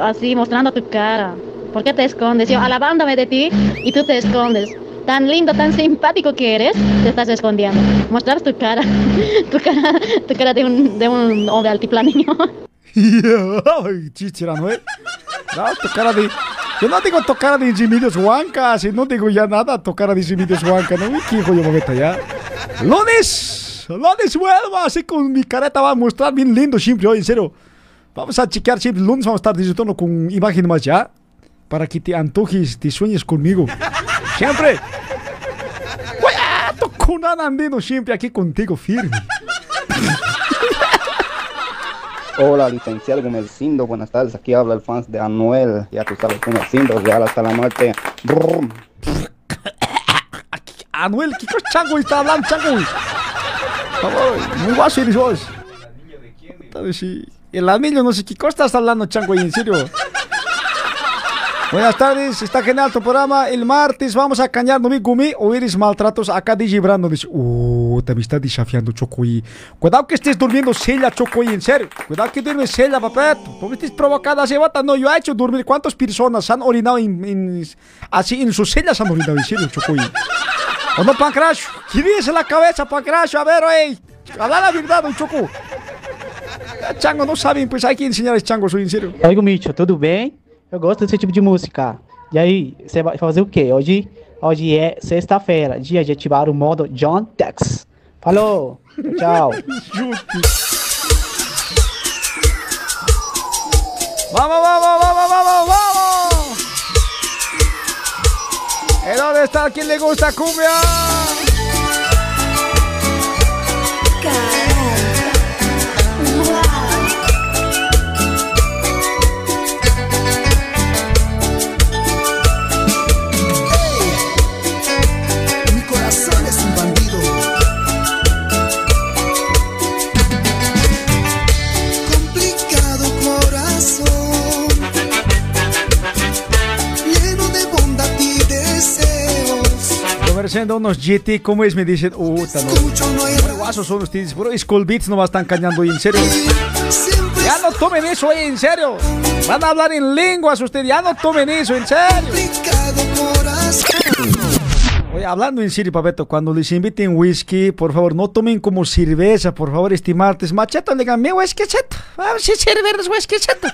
así mostrando tu cara? ¿Por qué te escondes? Yo alabándome de ti y tú te escondes. Tan lindo, tan simpático que eres, te estás escondiendo. Mostrar tu cara. Tu cara, tu cara de un, de un hombre altiplaniño. Ay, chichirano, ¿eh? No, tu cara de... Yo no digo tu cara de Jimillos Huanca, si no digo ya nada, tu cara de Jimillos Huanca, ¿no? ¿Qué hijo yo me ya? Lunes, lunes vuelvo, así con mi careta va a mostrar bien lindo siempre, hoy, en serio. Vamos a chequear siempre, lunes vamos a estar disfrutando con imagen más ya, para que te antojes, te sueñes conmigo. Siempre. Voy a tocar andino siempre aquí contigo, firme. Hola, licenciado Gumercindo, buenas tardes. Aquí habla el fans de Anuel. Ya tú sabes, Gumercindo, real hasta la muerte. Brrr. Anuel, ¿qué cosa chango está hablando, chango? Muy guaso eres vos. El anillo, no sé qué cosa estás hablando, chango, en serio. Buenas tardes, está genial tu programa. El martes vamos a cañar no mi gumi o eres maltratos. Acá DJ Brando dice, uh, te me está desafiando, Chocoy. Cuidado que estés durmiendo sella, Chocoy, en serio. Cuidado que duermes sella, papeto. ¿Por qué estés provocada cebata? No, yo he hecho dormir. ¿Cuántas personas han orinado en, en- así en sus cellas han orinado, en serio, Chocoy? ¿O no, Pancracho? ¿Qué dice la cabeza, Pancracho? A ver, ey. Habla la verdad, don Choco. Chango, não sabem, pois hay que ensinar esse Chango, sou sincero. E aí, Gomicho, tudo bem? Eu gosto desse tipo de música. E aí, você vai fazer o quê? Hoje, hoje é sexta-feira, dia de ativar o modo John Tex. Falou! Tchau! Vamos, vamos, vamos, vamos, vamos. ¿Y dónde está quien le gusta cumbia? Conversando unos GT, ¿cómo es? Me dicen, tá no. guasos son ustedes, puro Skull Beats no están cañando, en serio. Ya no tomen eso, eh, en serio. Van a hablar en lenguas ustedes, ya no tomen eso, en serio. Hablando en serio, Papeto, cuando les inviten whisky, por favor, no tomen como cerveza, por favor, estimartes. Macheto, le digan, mi whisky cheto. Vamos a servir whisky cheto.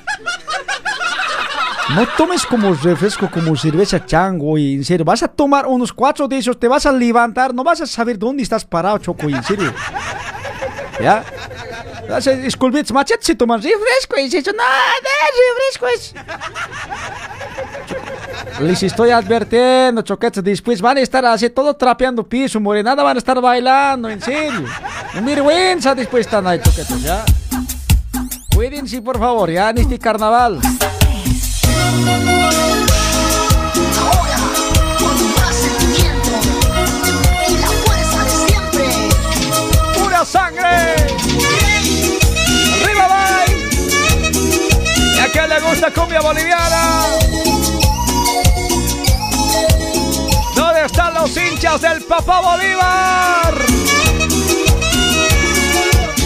No tomes como refresco, como cerveza chango, y en serio, vas a tomar unos cuatro de esos, te vas a levantar, no vas a saber dónde estás parado, Choco, en serio. ¿Ya? Disculpits, machete, si tomas refresco, y dices, no, no, refresco es... Les estoy advirtiendo, choquetes, después van a estar así todo trapeando piso, morenada van a estar bailando, en serio. Un vergüenza después están ahí, choquetes, ¿ya? Cuídense, por favor, ya en este carnaval. ¡Pura sangre! ¡Arriba, bye! ¿Y a quién le gusta cumbia boliviana? Están los hinchas del Papá Bolívar?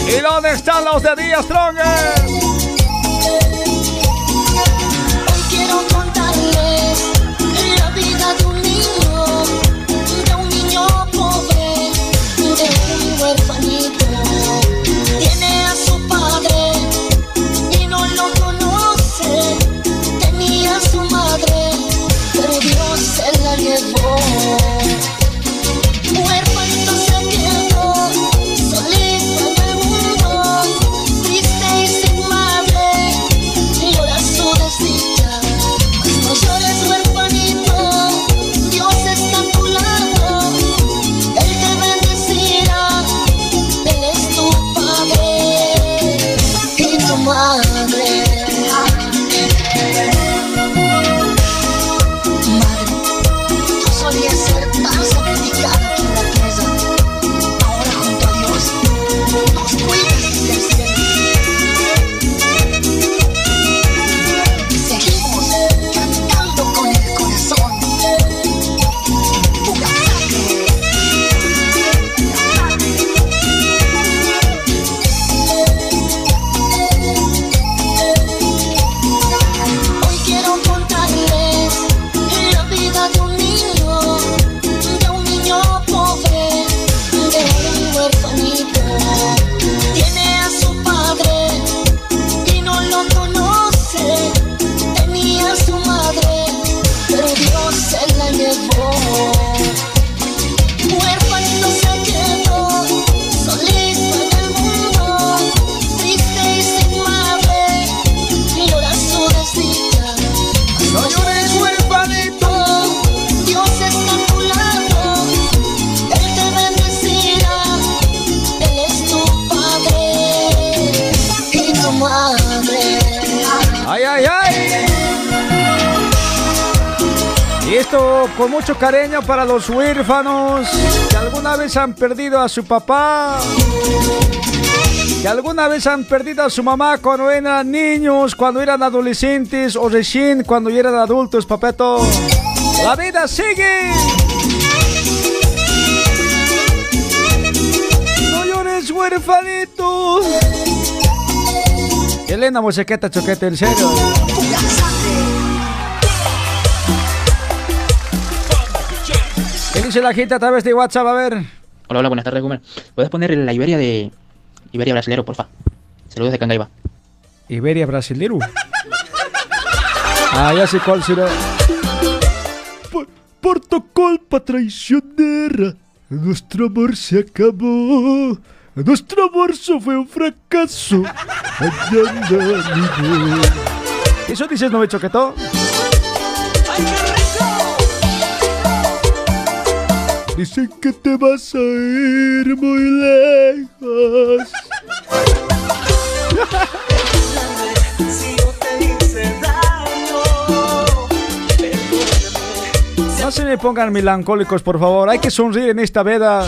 ¿Y dónde están los de Díaz Stronger? ¡Ay, ay, ay! Y esto con mucho cariño para los huérfanos que alguna vez han perdido a su papá, que alguna vez han perdido a su mamá cuando eran niños, cuando eran adolescentes o recién cuando eran adultos, papeto. La vida sigue. No llores, huérfanito. Elena Mosequeta Choquete, en serio. ¿Qué dice la gente a través de WhatsApp? A ver. Hola, hola, buenas tardes, Gumer. ¿Puedes poner la Iberia de. Iberia brasilero, porfa? Saludos de Cangaiba. Iberia brasilero. Ah, ya sé cuál será. Por, por tu culpa traicionera, nuestro amor se acabó. Nuestro solo fue un fracaso. ¿Eso dices, no me choquetó? Dicen que te vas a ir muy lejos. No se me pongan melancólicos, por favor. Hay que sonreír en esta veda.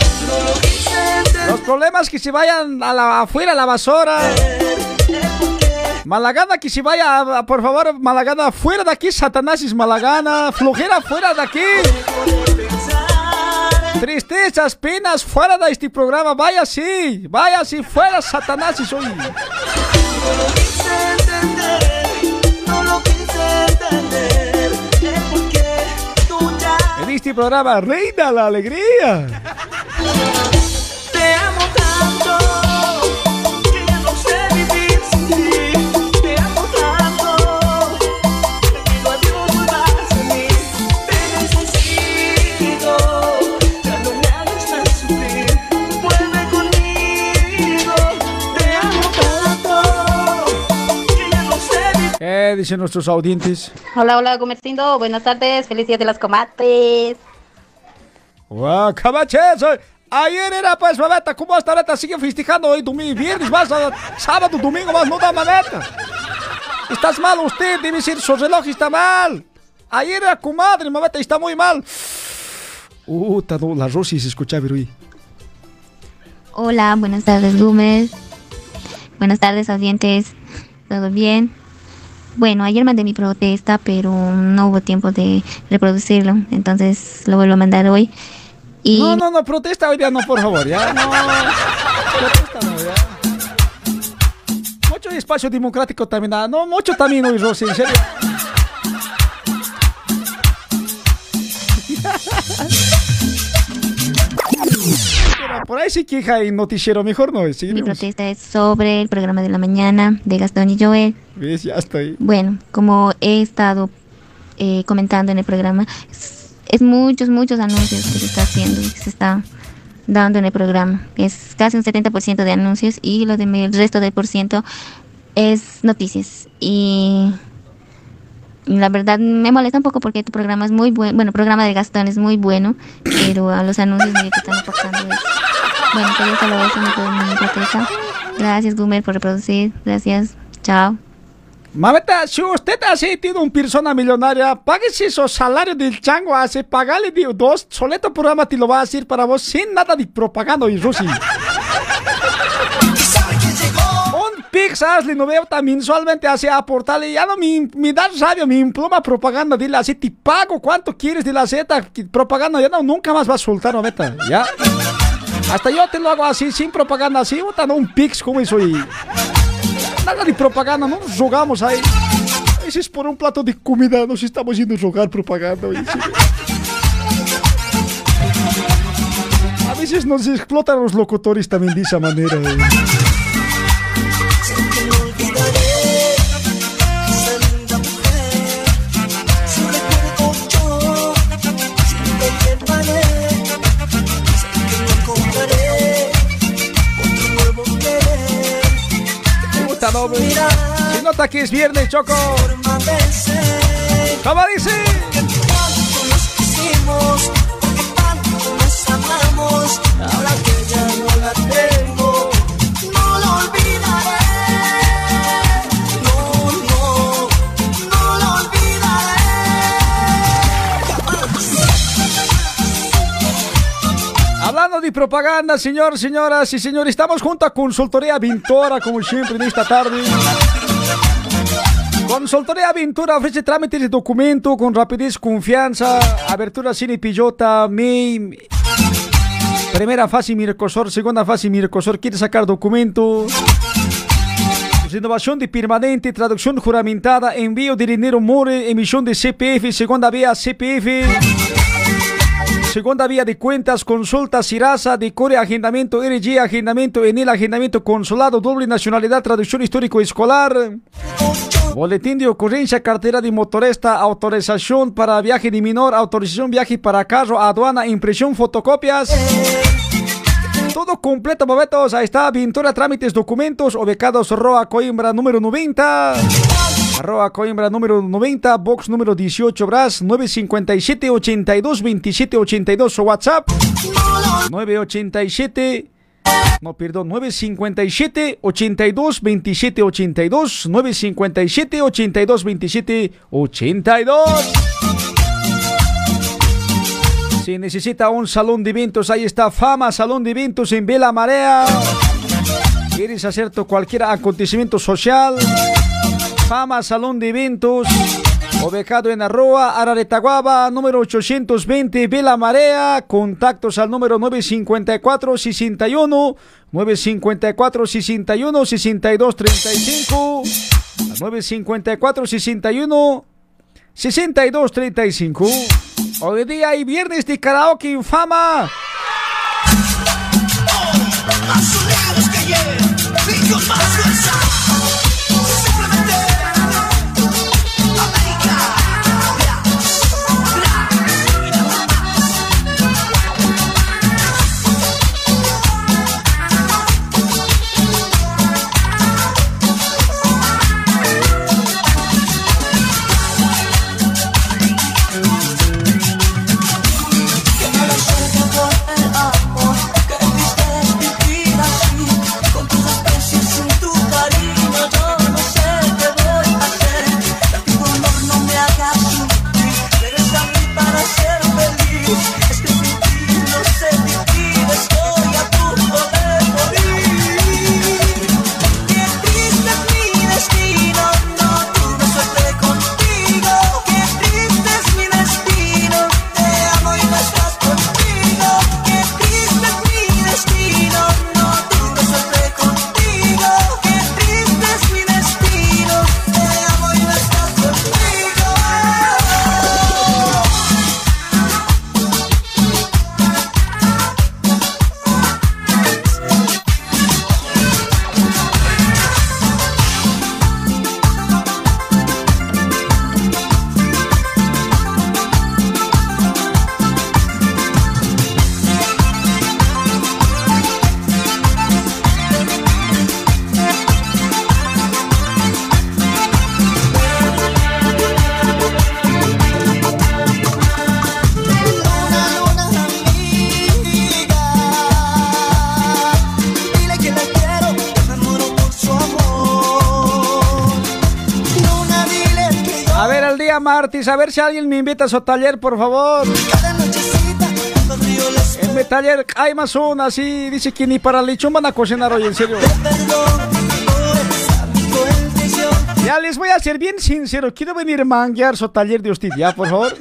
Los problemas que se vayan a la, afuera a la basura. Malagana que se vaya, por favor, Malagana fuera de aquí, Satanás es Malagana, flojera fuera de aquí. Tristezas, penas, fuera de este programa, vaya así, vaya así, fuera Satanás y soy. No lo quise entender, es porque tú ya Me en este programa Reina la Alegría. ¿Qué dicen nuestros audientes? Hola, hola, Comercindo. Buenas tardes. Felicidades de las comates. ¡Wow, cabaches! Ayer era pues, mameta, ¿cómo hasta ahorita sigue festejando hoy domingo, viernes, más a- sábado, domingo, más no da mameta? Estás mal usted, debe decir, su reloj está mal. Ayer era comadre, mameta, está muy mal. Uh, no, la Rosy se escucha, pero Hola, buenas tardes, Gumer. Buenas tardes, audientes. ¿Todo bien? Bueno, ayer mandé mi protesta, pero no hubo tiempo de reproducirlo, entonces lo vuelvo a mandar hoy. No, no, no, protesta hoy día no, por favor, ya, no. Protesta no, ya. Mucho espacio democrático también, ah, no, mucho también hoy, Rosy, en serio. Por ahí sí queja y noticiero, mejor no, mi protesta es sobre el programa de la mañana de Gastón y Joel. ¿Ves? Ya estoy. Bueno, como he estado eh, comentando en el programa, es, es muchos, muchos anuncios que se está haciendo y que se está dando en el programa. Es casi un 70% de anuncios y lo de el resto del por ciento es noticias. Y la verdad me molesta un poco porque tu programa es muy bueno, bueno, el programa de Gastón es muy bueno, pero a los anuncios que están aportando es... Bueno, pero solo eso me protesta. Gracias, Gumer, por reproducir. Gracias. Chao. Mameta, si usted ha sido una persona millonaria, páguese esos salarios del chango, hace pagarle de dos, soleto programa te lo va a decir para vos sin nada de propaganda y Rosy. Un pix hazle, no veo también mensualmente hace aportarle, ya no me, me da rabia, me imploma propaganda, dile así, te pago cuánto quieres de la Z, propaganda, ya no, nunca más vas a soltar, mameta, ya. Hasta yo te lo hago así, sin propaganda, así, puta, no un pix como eso y... Nada de propaganda, no nos jogamos ahí. A veces por un plato de comida nos estamos yendo a jogar propaganda. A veces nos explotan los locutores también de esa manera. Güey. Se nota que es viernes, Choco. ¿Cómo dice? Tanto nos quisimos, porque tanto nos amamos. Ahora Propaganda, señor, señoras y señores, estamos junto a Consultoría Vintora, como siempre, en esta tarde. Consultoría Aventura ofrece trámites de documento con rapidez, confianza, abertura cine pillota, MEI, primera fase Mircosor, segunda fase Mircosor, quiere sacar documento, renovación de permanente, traducción juramentada, envío de dinero more, emisión de CPF, segunda vía CPF. Segunda vía de cuentas, consulta Sirasa, decore, agendamiento RG, agendamiento en el agendamiento consulado, doble nacionalidad, traducción histórico escolar. Boletín de ocurrencia, cartera de motorista, autorización para viaje de menor, autorización viaje para carro, aduana, impresión, fotocopias. Todo completo, bobetos. Ahí está, Pintura, trámites, documentos, ubicados Roa Coimbra número 90. Arroba Coimbra número 90, box número 18, Bras 957 82 27 82 o WhatsApp 987 no, perdón, 957 82 27 82 957 82 27 82 Si necesita un salón de eventos, ahí está Fama Salón de Eventos en Vela Marea. ¿Quieres hacer tu cualquier acontecimiento social? Fama Salón de Eventos, ubicado en Arroa, Araretaguaba, número 820, Vela Marea. Contactos al número 954 61 954 61 62 35 954 61 62 35 Hoy día hay viernes de karaoke infama. Más sonidos que más a ver si alguien me invita a su taller, por favor. En mi taller hay más una, así dice que ni para lechón van a cocinar hoy, en serio. Ya les voy a ser bien sincero, quiero venir a manguear su taller de usted, ya, por favor.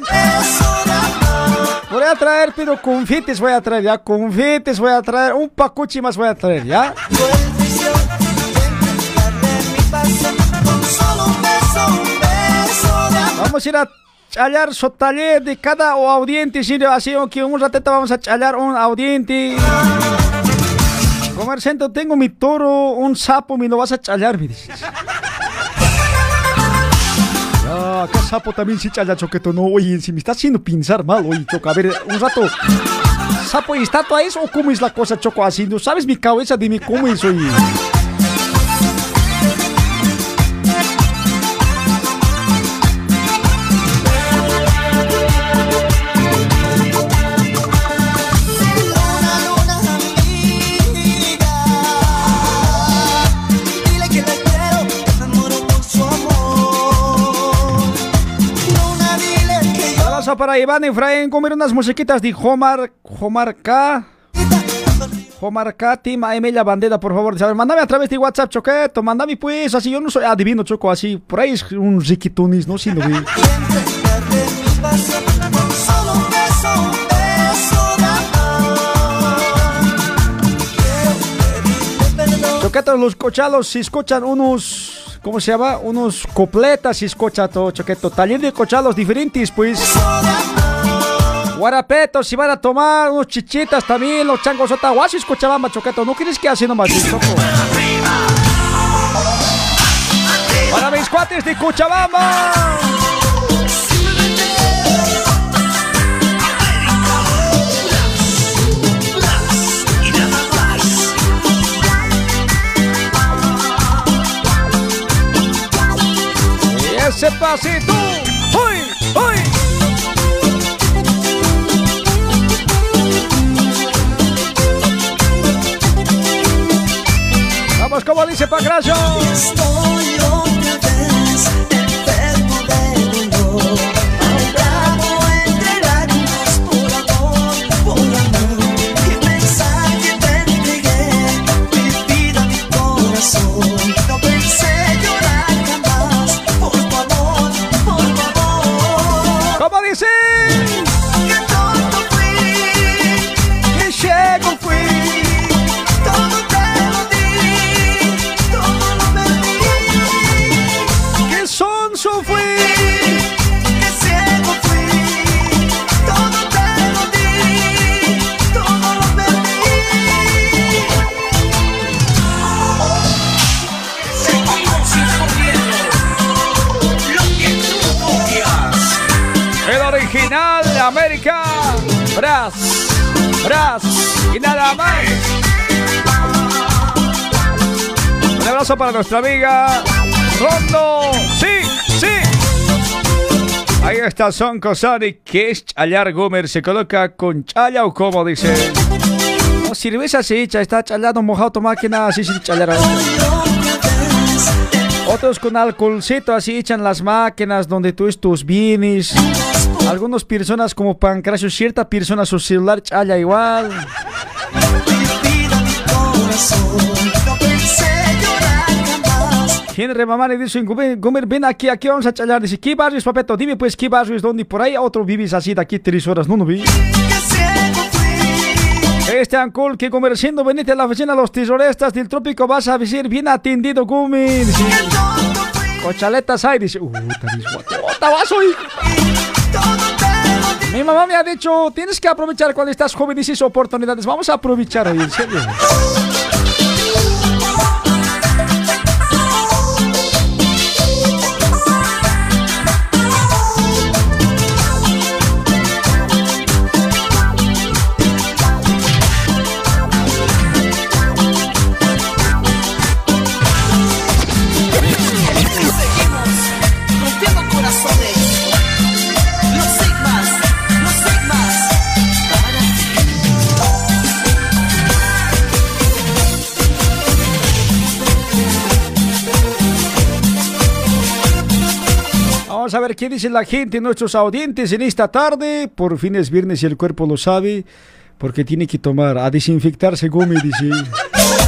Voy a traer, pero confites voy a traer, ya, confites voy a traer, un pacuchi más voy a traer, ya. Vamos a ir a challar su taller de cada audiente, sí, así que un ratito vamos a challar un audiente. Comerciante, tengo mi toro, un sapo, me lo vas a challar, me dices. Ya, acá sapo también sí challa, choqueto, no, oye, si me está haciendo pensar mal, oye, choco, a ver, un rato. ¿Sapo y estatua es o cómo es la cosa, choco, así? ¿No sabes mi cabeza? Dime cómo es, oye. Para Iván Efraín, comer unas musiquitas de Homar, Homar K. Homar K, Team Emilia Bandera, por favor. ¿sabes? Mándame a través de WhatsApp, Choqueto. Mándame pues, así yo no soy adivino, Choco, así. Por ahí es un riquitunis, ¿no? Sí, no, amor. Choqueto, los cochalos, si escuchan unos, ¿cómo se llama? Unos copletas, si escucha todo, Choqueto. Taller de cochalos diferentes, pues. Guarapetos, si van a tomar unos chichitas también, los changos otahuas, si escuchaban, Choqueto. ¿No quieres que así nomás, Choco? Para mis cuates de Cochabamba. Pasito. ¡Uy! ¡Uy! Vamos, como dice Pancracio. Estoy Bras, bras y nada más. Un abrazo para nuestra amiga Rondo. Sí, sí. Ahí está Son Cosani, que es Challar Gomer. Se coloca con challa o como dice. No, cerveza se echa, está challado mojado tu máquina, así sin challar. Otros con alcoholcito, así echan las máquinas donde tú tus bienes. Algunas personas como Pancracio, cierta persona su celular challa igual. Henry Mamani dice, Gomer, ven aquí, aquí vamos a challar. Dice, ¿qué barrio es, papeto? Dime pues, ¿qué barrio es donde por ahí otro vives así de aquí tres horas? No, no vi. Este Ancol que comerciando venite a la oficina los tesorestas del trópico vas a decir bien atendido, Gumi. Hay, dice, uh. Mi mamá me ha dicho, tienes que aprovechar cuando estás joven y dices oportunidades. Vamos a aprovechar hoy, en. A ver qué dice la gente, nuestros audientes en esta tarde. Por fin es viernes y el cuerpo lo sabe. Porque tiene que tomar a desinfectarse Gumi, dice.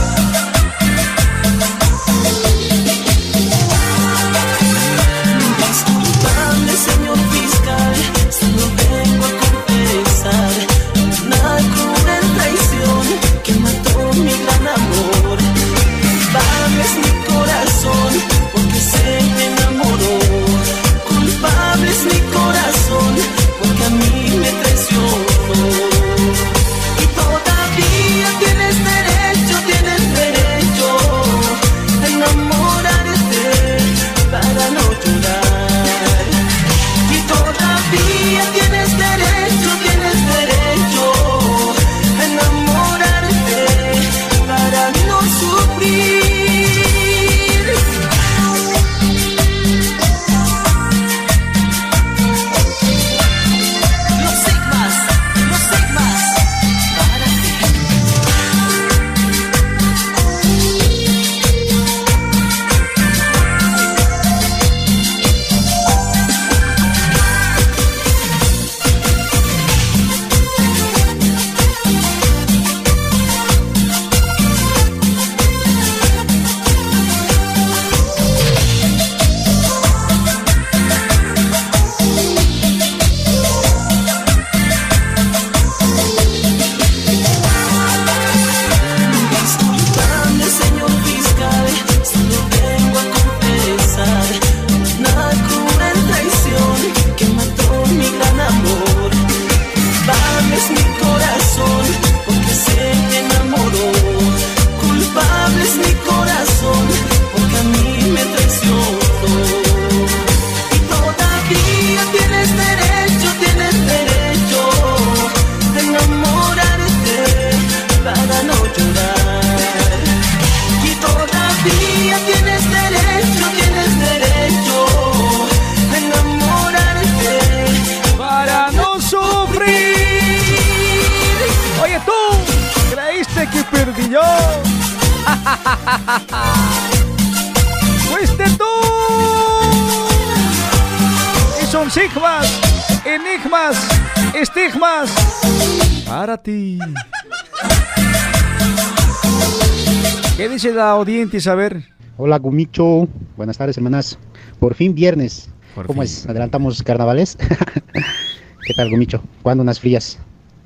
dice la audiencia? A ver. Hola Gumicho, buenas tardes hermanas. Por fin viernes. ¿Cómo es? ¿Adelantamos carnavales? ¿Qué tal Gumicho? ¿Cuándo unas frías?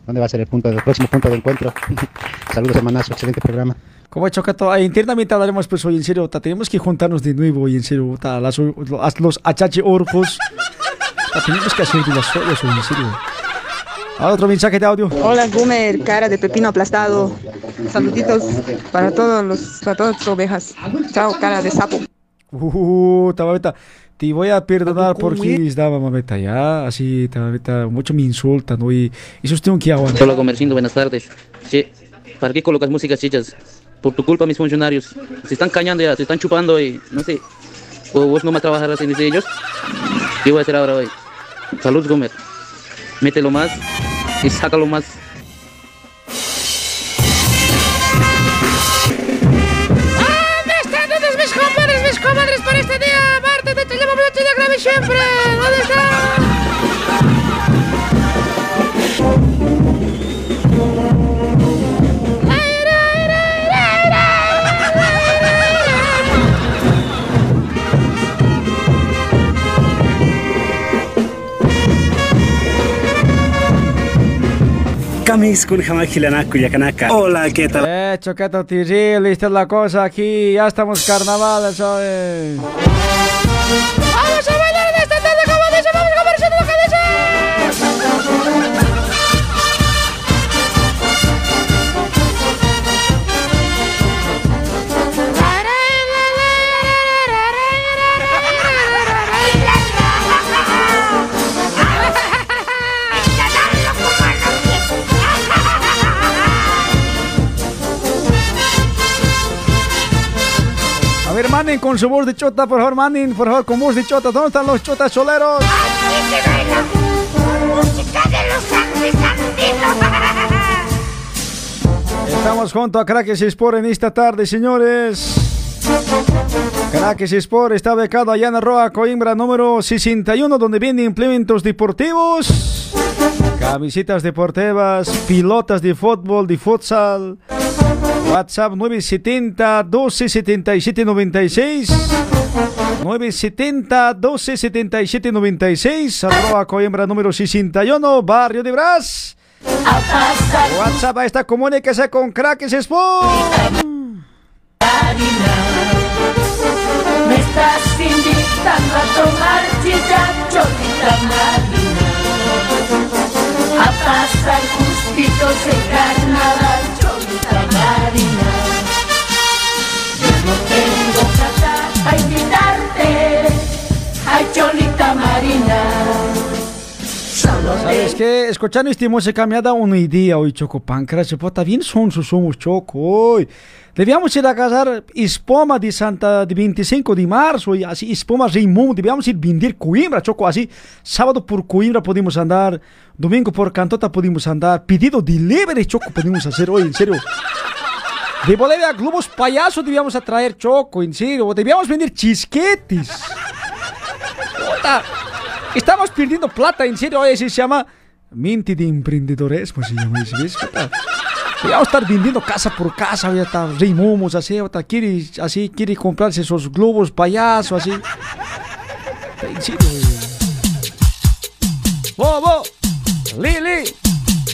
¿Dónde va a ser el punto el próximo punto de encuentro? Saludos hermanas, excelente programa. Como ah, internamente hablaremos pues hoy en serio, ta, tenemos que juntarnos de nuevo hoy en serio, ta, las, los, achache orcos. Ta, tenemos que hacer de las ollas hoy en serio. Ah, otro mensaje de audio. Hola Gumer, cara de pepino aplastado. Saluditos para todos los, para todas tus ovejas. Chao, cara de sapo. Uh, tababeta. Te voy a perdonar porque estaba mameta ya, así, ta, mameta, mucho me insultan, ¿no? Y eso tengo que aguantar. Hola, comercindo, buenas tardes. Sí, ¿para qué colocas músicas chichas? Por tu culpa, mis funcionarios. Se están cañando ya, se están chupando y no sé. ¿O vos no más trabajarás en ese ellos? ¿Qué voy a hacer ahora hoy? Salud, Gomer. Mételo más y sácalo más. ¿Dónde están todos mis compadres, mis comadres para este día? De Te llamo noche de grave siempre. ¿Dónde están? Jamakilanaku yakanaka. Hola, ¿qué tal? Eh, Choqueto Tiril, lista la cosa aquí, ya estamos carnavales hoy. ¡Vamos Con su voz de chota, por favor, Manning, por favor, con voz de chota. ¿Dónde están los chotas choleros? Estamos junto a Crackers Sport en esta tarde, señores. Crackers Sport está becado allá en Arroa, Coimbra, número 61, donde venden implementos deportivos, camisetas deportivas, pilotas de fútbol, de futsal. WhatsApp 970 12 77 96 970 12 77 96 Arroba Coimbra número 61 Barrio de Brás WhatsApp a esta comuníquese con Crackers Sport. Me estás invitando a tomar cholita marina. A pasar justitos el carnaval, cholita marina. Yo no tengo plata para invitarte, ay cholita marina. Solo ¿Sabes qué? Escuchando esta música me ha dado una idea hoy, Choco Pancras. Está bien sonsos somos, Choco, hoy. Debíamos ir a casar espuma de Santa de 25 de marzo y así espuma Raimundo. Debíamos ir a vender Coimbra, Choco, así. Sábado por Coimbra podemos andar, domingo por Cantota podemos andar, pedido delivery, Choco, podemos hacer hoy, en serio. De Bolivia, globos payasos debíamos a traer, Choco, en serio. Debíamos vender chisquetes. Puta, Estamos perdiendo plata, en serio, oye, se llama mente de emprendedorismo, se llama. Puta, Vamos a estar vendiendo casa por casa, ya está, reimamos así, ahorita quiere, así, quiere comprarse esos globos payasos, así. ¡Bobo! ¡Lili!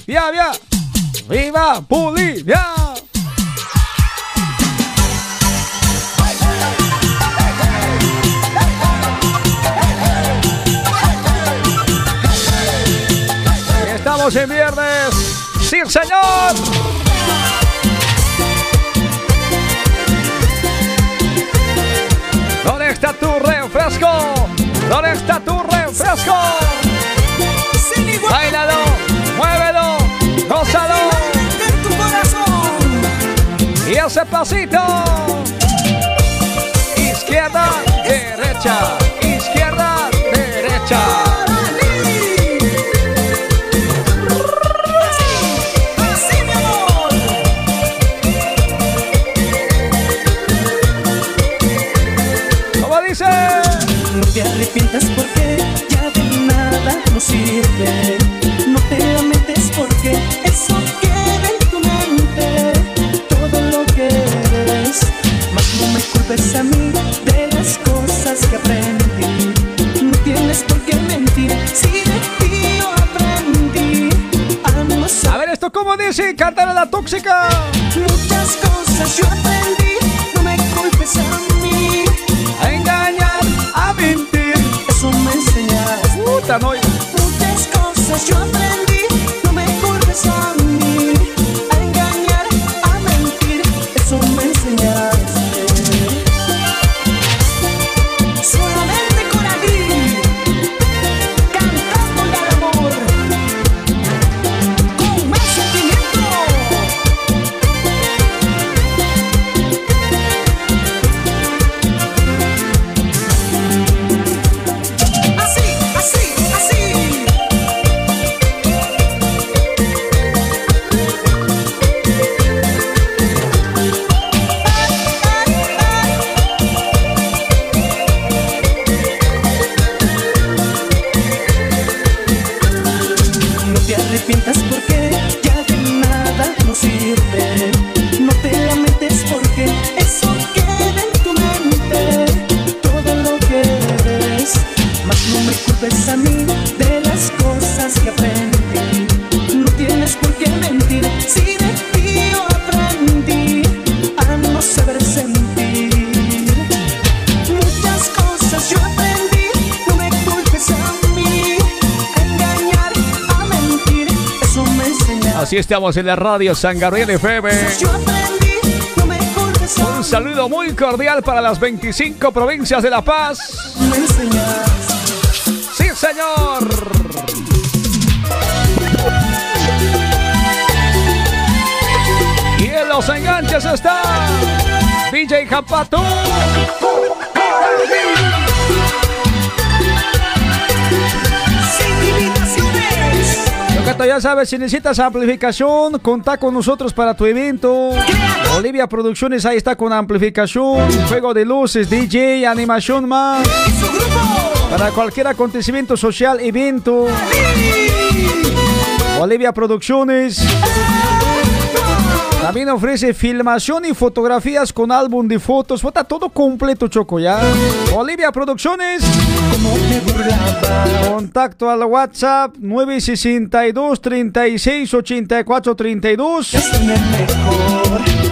¡Via, via! ¡Viva Bolivia! Estamos en viernes. ¡Sí, señor! ¿Dónde está tu refresco? ¿Dónde está tu refresco? Bailalo, muévelo, gózalo. Y ese pasito. Izquierda, derecha. Sirve. No te lamentes porque eso queda en tu mente. Todo lo que eres. Mas no me culpes a mí de las cosas que aprendí. No tienes por qué mentir si de ti yo aprendí. A no A ver, ¿esto cómo dice? Cántale la tóxica. Muchas cosas yo aprendí. No me culpes a mí. A engañar, a mentir. Eso me enseñaste. Puta, no. Cosas yo aprendí. No me culpes a mí. Así estamos en la radio San Gabriel FM. Un saludo muy cordial para las 25 provincias de La Paz. Sí, señor. Y en los enganches está DJ Japato. Locato, ya sabes, si necesitas amplificación, contá con nosotros para tu evento. Olivia Producciones, ahí está con amplificación, juego de luces, DJ, animación más. Para cualquier acontecimiento social, evento. Olivia Producciones. También ofrece filmación y fotografías con álbum de fotos. Está todo completo, Choco, ¿ya? Olivia Producciones. Contacto al WhatsApp 962 36 84 32.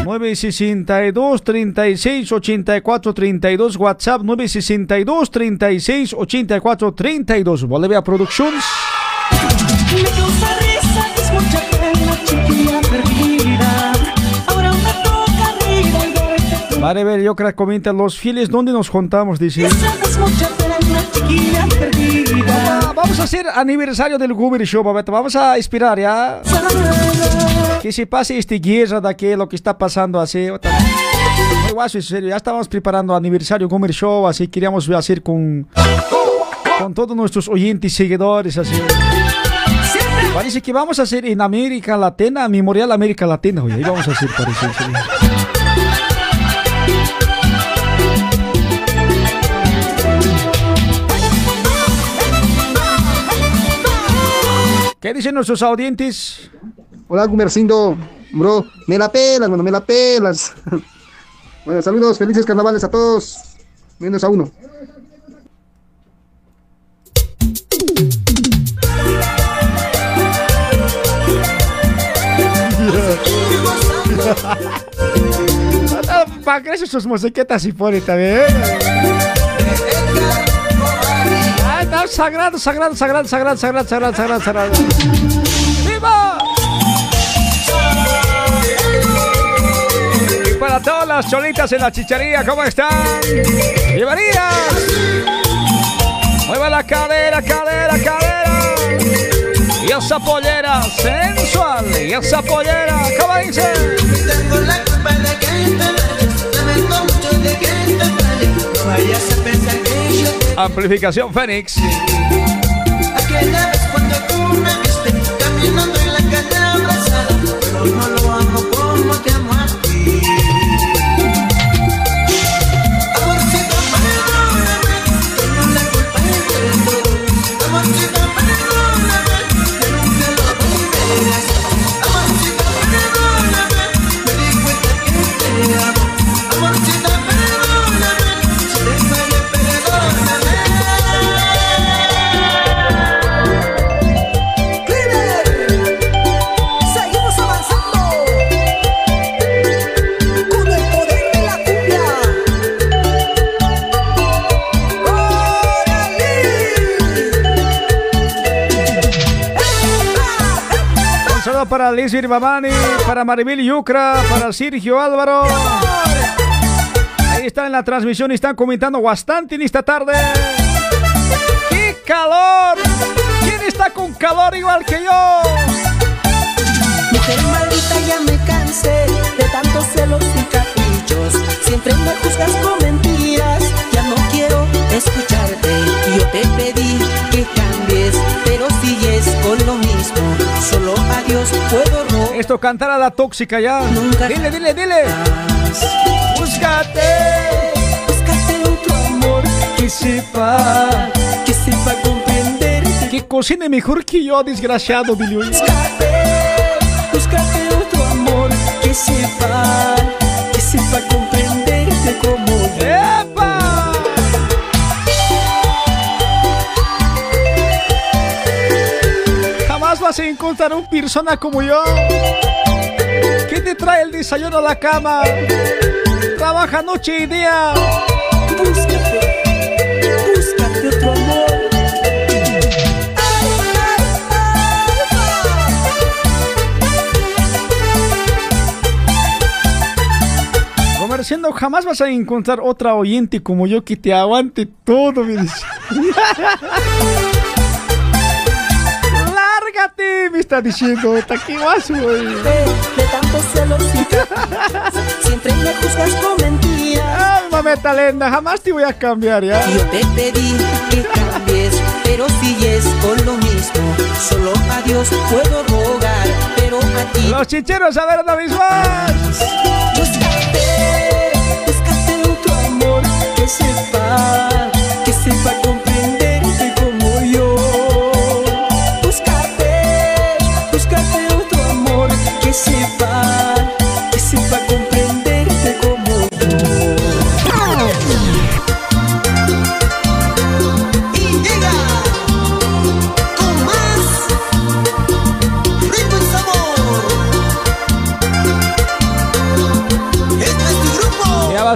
962 36 84 32. WhatsApp 962 36 84 32. Bolivia Productions. Verte. Maribel, yo creo que comenta los fieles, ¿dónde nos juntamos? Dice. Vamos a hacer aniversario del Goober Show, Babette. Vamos a inspirar, ¿ya? Que se pase este guerra de aquí, lo que está pasando así. Muy guaso, en serio. Ya estábamos preparando aniversario Goober Show, así queríamos hacer con, con todos nuestros oyentes y seguidores, así. Parece que vamos a hacer en América Latina, Memorial América Latina, oye. Ahí vamos a hacer, parece. ¿Qué dicen nuestros audientes? Hola, Gumercindo. Bro, me la pelas, bueno, me la pelas. bueno, saludos, felices carnavales a todos. Menos a uno. ¿Para qué sus musiquetas y pone también? No, sagrado, sagrado, sagrado, sagrado, sagrado, sagrado, sagrado, sagrado. ¡Viva! Y para todas las cholitas en la chicharía, ¿cómo están? ¡Bienvenidas! Mueva la cadera, cadera, cadera. Y esa pollera sensual. Y esa pollera, ¿cómo dice? Tengo la culpa de que te Amplificación Fénix. Caminando en la calle abrazada, pero no lo hago como te amo a ti. Para Liz Mamani, para Maribel Yucra, para Sergio Álvaro. Ahí están en la transmisión y están comentando bastante en esta tarde. ¡Qué calor! ¿Quién está con calor igual que yo? Mujer maldita, ya me cansé de tantos celos y caprichos. Siempre me juzgas con mentiras, ya no quiero escucharte. Yo te pedí que cambies, pero sigues con lo mismo. Adiós puedo no. Esto cantar a la tóxica ya. Dile, dile, dile. Búscate. Búscate otro amor que sepa. Que sepa comprender. Que cocine mejor que yo, desgraciado, Billy. Búscate otro amor que sepa, que sepa comprenderte vas a encontrar un persona como yo que te trae el desayuno a la cama, trabaja noche y día. Búscate, búscate otro amor. Comerciando, jamás vas a encontrar otra oyente como yo que te aguante todo, dice. ¡Lárgate! Me está diciendo, vas, güey. De tantos celos y siempre me juzgas con mentiras. Ay, mameta lenda, jamás te voy a cambiar, ¿ya? Yo te pedí que cambies, pero sigues con lo mismo. Solo a Dios puedo rogar, pero a ti. Los chicheros, a ver, vez más. Búscate, búscate otro amor que sepa,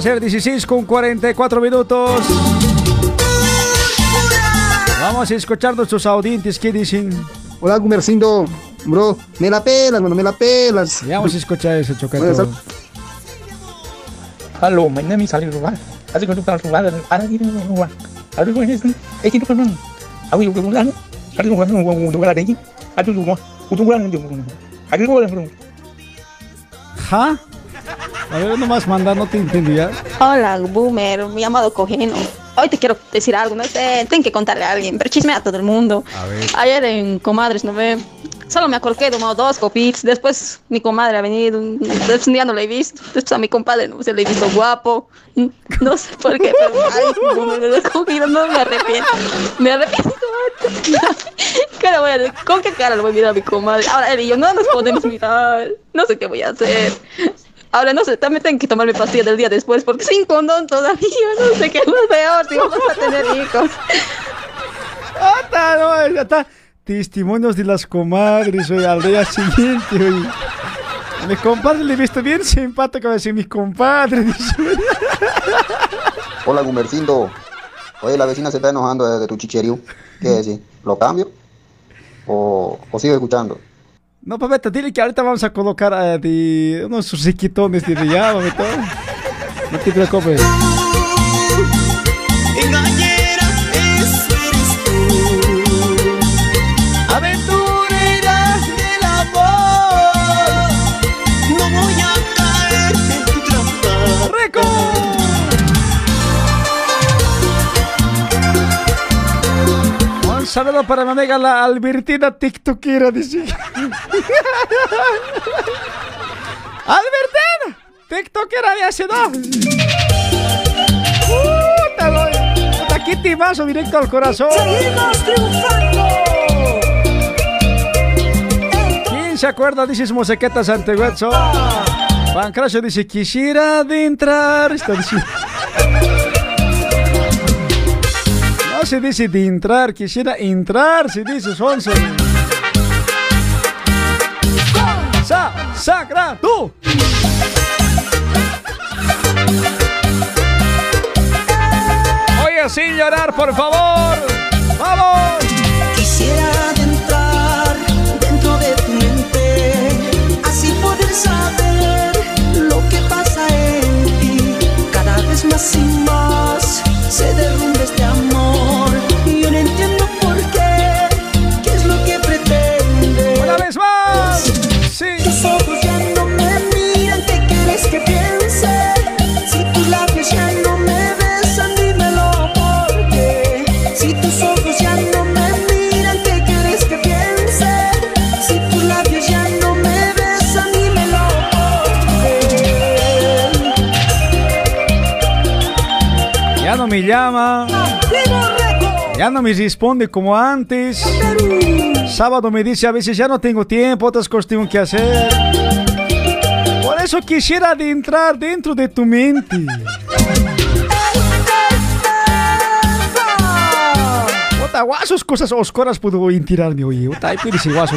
ser 16 con 44 minutos. Vamos a escuchar nuestros audientes que dicen. Hola, Gumercindo. Bro, me la pelas, mano, me la pelas. Ya vamos a escuchar eso, Chocato. Hello, my name is Ali Ruban. Así que tú estás ahora quiero Ruban. Ahora Ruban es es Ruban. Ahora yo Ruban, Ruban, Ruban, de aquí. Ahora yo Ruban, Ruban, Ruban. Ahora yo Ruban. ¿Ja? A ver, nomás manda, no te entendí ya. Hola, boomer, mi amado cojeno. Hoy te quiero decir algo, no sé, tengo que contarle a alguien, pero chismea a todo el mundo. A ver. Ayer en Comadres, ¿no ve? Solo me acorqué, tomado dos copitos. Después mi comadre ha venido, después un día no la he visto. Después a mi compadre no se le he visto guapo. No sé por qué, pero ay, no me lo he cogido, no me arrepiento. Me arrepiento. ¿Qué le voy a? ¿Con qué cara le voy a mirar a mi comadre? Ahora él y yo no nos podemos mirar. No sé qué voy a hacer. Ahora no sé, también tengo que tomar mi pastilla del día después porque sin condón todavía. No sé qué es lo peor si vamos a tener hijos. Ah, está, no, ya está. Testimonios de las comadres, hoy al día siguiente, hoy. A mi compadre le he visto bien simpático, a decir mi compadre. dice. Hola, Gumercindo. Oye, la vecina se está enojando de, de tu chicherío. ¿Qué decir? ¿Lo cambio? ¿O, o sigo escuchando? No, papeta, dile que ahorita vamos a colocar eh, de unos riquitones de ya, papeta. No te preocupes. Saludo para mi amiga la Albertina TikTokera, dice. ¡Albertina! TikTokera de hace dos. ¡Puta, lo- puta, qué timazo directo al corazón! Seguimos triunfando. ¿Quién se acuerda? Dices Mosequetas Antehuetzo. Juan Cracio dice, quisiera adentrar. Está diciendo. Se dice de entrar, quisiera entrar, se dice Sonso. Sa, sagra, tú. Oye, sin llorar, por favor. ¡Vamos! Quisiera adentrar dentro de tu mente, así poder saber lo que pasa en ti. Cada vez más y más se derrumba este amor. Ya no me responde como antes. Sábado me dice a veces ya no tengo tiempo, otras cosas tengo que hacer. Por eso quisiera adentrar dentro de tu mente. Ota, guasos cosas oscuras puedo entirarme hoy. Ota, ahí puede guaso.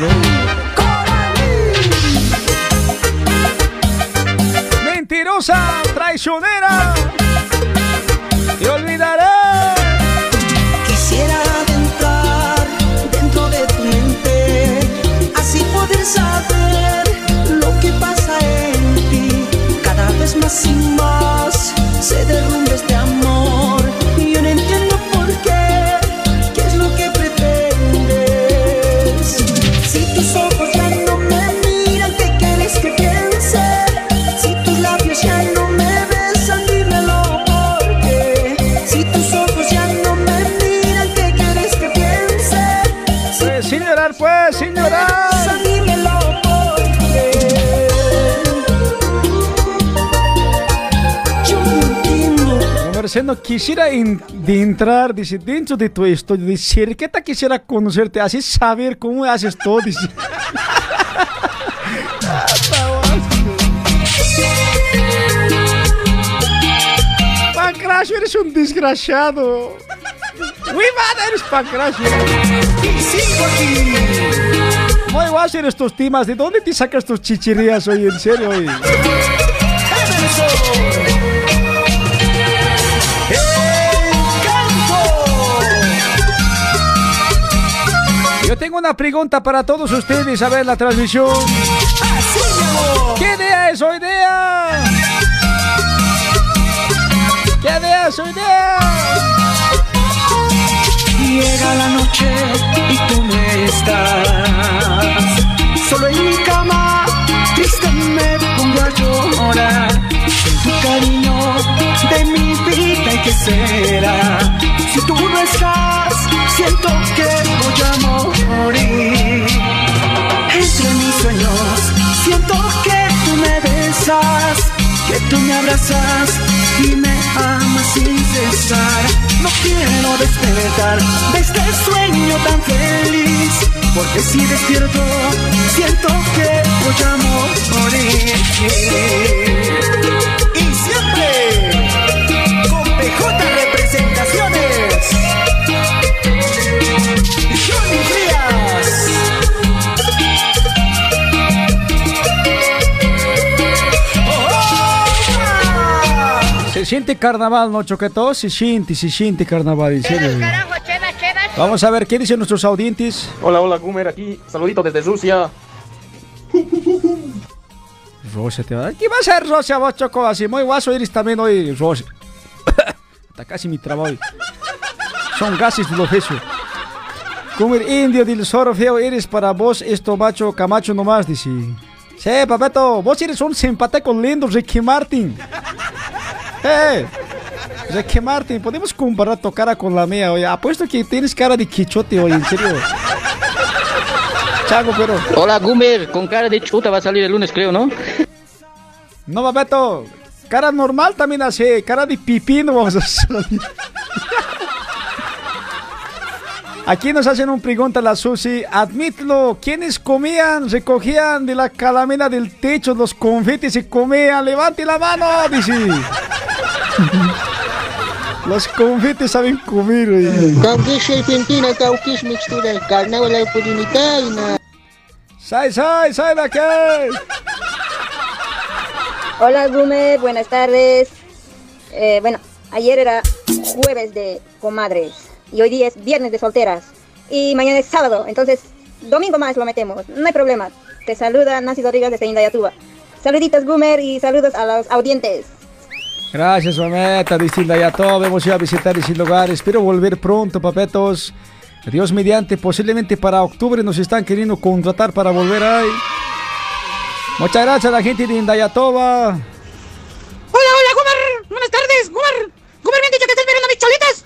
Mentirosa, traicionera. se derrumba. Diciendo, quisiera de entrar, dice, dentro de tu estudio, dice, Cerqueta quisiera conocerte, así saber cómo haces todo, dice. Pancracio, eres un desgraciado. Muy mal eres, Pancracio. Muy guay eres tus timas. ¿De dónde te sacas tus chichirías hoy? En serio, hoy. Yo tengo una pregunta para todos ustedes a ver la transmisión. ¿Qué día es hoy día? ¿Qué día es hoy día? Llega la noche y tú no estás. Solo en mi cama, triste me pongo a llorar. Sin tu cariño de mi vida, ¿y qué será? Si tú no estás, siento que voy a morir. Entre mis sueños, siento que tú me besas, que tú me abrazas y me amas sin cesar. No quiero despertar de este sueño tan feliz, porque si despierto, siento que voy a morir. Carnaval, ¿no, Choqueto? Se siente, se siente carnaval, en serio. Vamos a ver qué dicen nuestros audientes. Hola, hola, Gumer, aquí. Saludito desde Rusia. Rosia, te va. ¿Qué va a ser Rosia, vos, Choco? Así, muy guaso eres también hoy, Rosia. Hasta casi mi trabajo. Son gases del oficio. Como el indio del zorro feo eres para vos, esto macho camacho nomás, dice. Sí, papeto, vos eres un simpático lindo, Ricky Martin. Eh, Ricky Martin, podemos comparar tu cara con la mía, oye. Apuesto que tienes cara de quichote, oye, en serio. Chago, pero. Hola, Gumer, con cara de chuta va a salir el lunes, creo, ¿no? No, papeto. Cara normal también así, cara de pipino vamos a salir. Aquí nos hacen una pregunta la Susi. Admítelo, ¿quiénes comían, recogían de la calamina del techo los confites y comían? Levante la mano, dice. los confites saben comer. oye. Kaukish Argentina, Kaukish mixtura, carnaval de Purinitaina. ¡Sai, sai, sai de aquí! Hola, Gumer, buenas tardes. Eh, bueno, ayer era jueves de comadres y hoy día es viernes de solteras y mañana es sábado, entonces domingo más lo metemos, no hay problema. Te saluda Nancy Rodríguez desde Indayatúa. Saluditos, Gumer, y saludos a los audientes. Gracias, mameta, distinta ya todo. Hemos ido a visitar ese lugar. Espero volver pronto, papetos. Dios mediante, posiblemente para octubre nos están queriendo contratar para volver ahí. Muchas gracias a la gente de Indayatoba. Hola, hola, Gumer. Buenas tardes, Gumer. Gumer, me han dicho que estás mirando mis cholitas.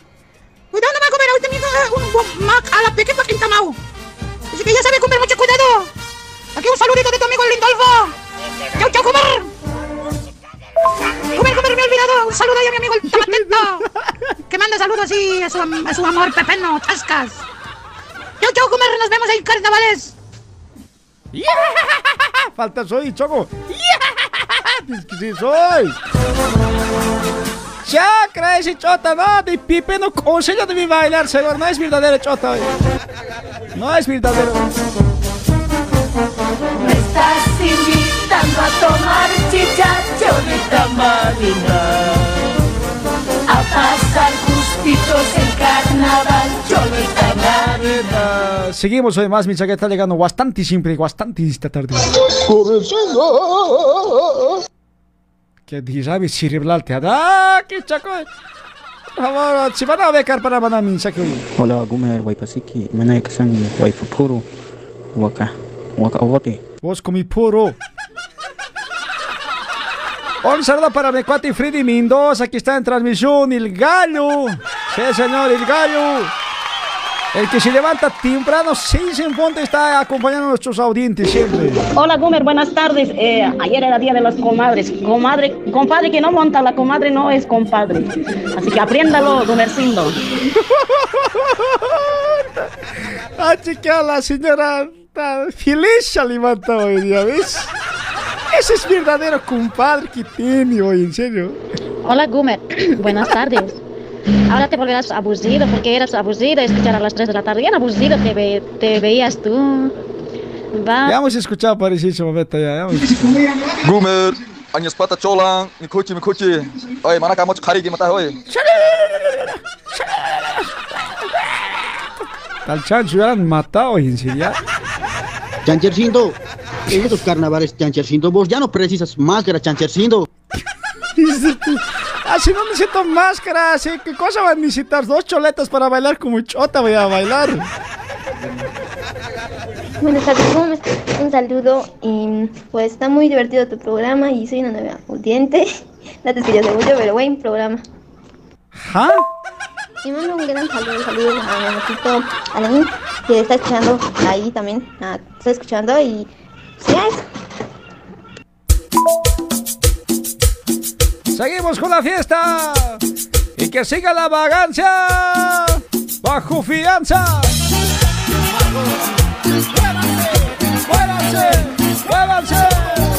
Cuidado, no va a comer ahorita mismo eh, un mac a la pequeña quintamau. Así que ya sabe, Gumer, mucho cuidado. Aquí un saludito de tu amigo Lindolfo. Chau, chau, Gumer. Gumer, Gumer, me he olvidado. Un saludo ahí a mi amigo el Tamatento. que manda saludos así a su, am- a su amor pepeno, chascas. Chau, chau, Gumer. Nos vemos en carnavales. Falta soy, Choco. Dice que sí soy. Chacra, ese chota, no, de pipe no consejo de mi bailar, señor. No es verdadero chota. No es verdadero. Me estás invitando a tomar chicha, cholita marina. A pasar gustitos en carnaval, marina. Seguimos hoy más, mi chaqueta está llegando bastante siempre, bastante esta tarde. Que dirá cerebral te ¡Ah, qué chaco! Si van a becar para hoy. Hola, Gumer, Waipasiki, Manay Waka, Waka Obote. Vos con mi puro. Un saludo para mi cuate Freddy Mendoza, que está en transmisión, el gallo. Sí, señor, el gallo. El que se levanta temprano, seis en punto, está acompañando a nuestros audientes siempre. Hola, Gumer, buenas tardes. Eh, ayer era día de las comadres. Comadre, compadre que no monta la comadre no es compadre. Así que apréndalo, Gumercindo. Ah, chica, la señora está feliz se levanta hoy día, ¿ves? Ese es verdadero compadre que tiene hoy, en serio. Hola, Gumer. Buenas tardes. Ahora te volverás abusivo porque eras abusivo escuchar a las 3 de la tarde. Bien abusivo te, ve- te veías tú. Va. Ya hemos escuchado para ese momento ya. ya hemos Gumer, años pata cholang, mi coche, mi coche. Oye, mana kamu kari gimana oye? Al chancho han matado, en serio. Chanchercindo, en estos carnavales, Chanchercindo, vos ya no precisas máscara, Chanchercindo. Si no necesito máscara, ¿sí? ¿qué cosa va a necesitar? Dos choletas para bailar como chota voy a bailar. Buenas tardes, ¿cómo estás? Un saludo y pues está muy divertido tu programa y soy una nueva audiente. No te de mucho, pero buen programa. ¿Ah? Y mando un gran saludo, un saludo a mi amorcito Alain, que está escuchando ahí también. está escuchando y Seguimos con la fiesta. Y que siga la vagancia. Bajo fianza. ¡Muévanse! ¡Muévanse! Oye,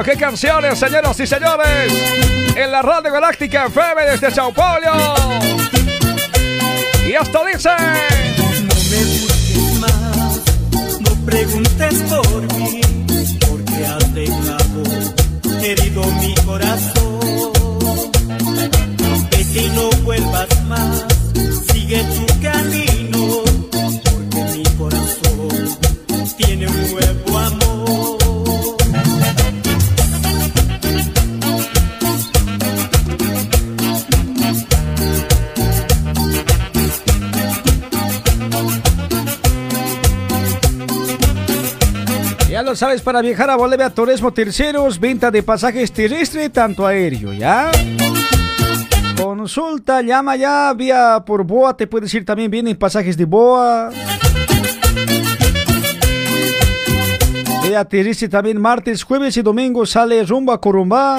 pero qué canciones, señoras y señores. En la Radio Galáctica FM desde Sao Paulo. Y esto dice. No me busques más, no preguntes por mí, porque has dejado herido mi corazón. Vete y no vuelvas más, sigue tu lo sabes, para viajar a Bolivia, Turismo Terceros, venta de pasajes terrestre, tanto aéreo, ¿ya? Consulta, llama ya, vía por BOA, te puedes ir también, vienen pasajes de BOA. Vía terrestre también, martes, jueves y domingo sale rumbo a Corumbá.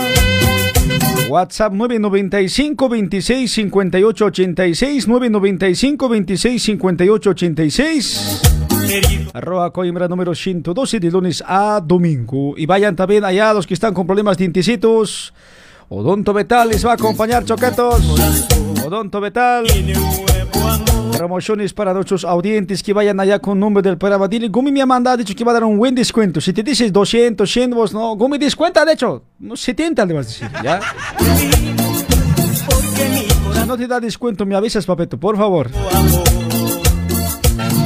WhatsApp 995 26 58 86 995 26 58 86 Arroba Coimbra número 112 de lunes a domingo. Y vayan también allá los que están con problemas dientecitos. Odonto Betal les va a acompañar, choquetos. Odonto Betal. Promociones para nuestros audientes que vayan allá con nombre del programa. Dile, Gumi me ha mandado, dicho que va a dar un buen descuento. Si te dices 200, 100, vos no. Gumi descuenta, de hecho. No, 70 le vas a decir, ¿ya? Si no te da descuento, me avisas, papeto, por favor.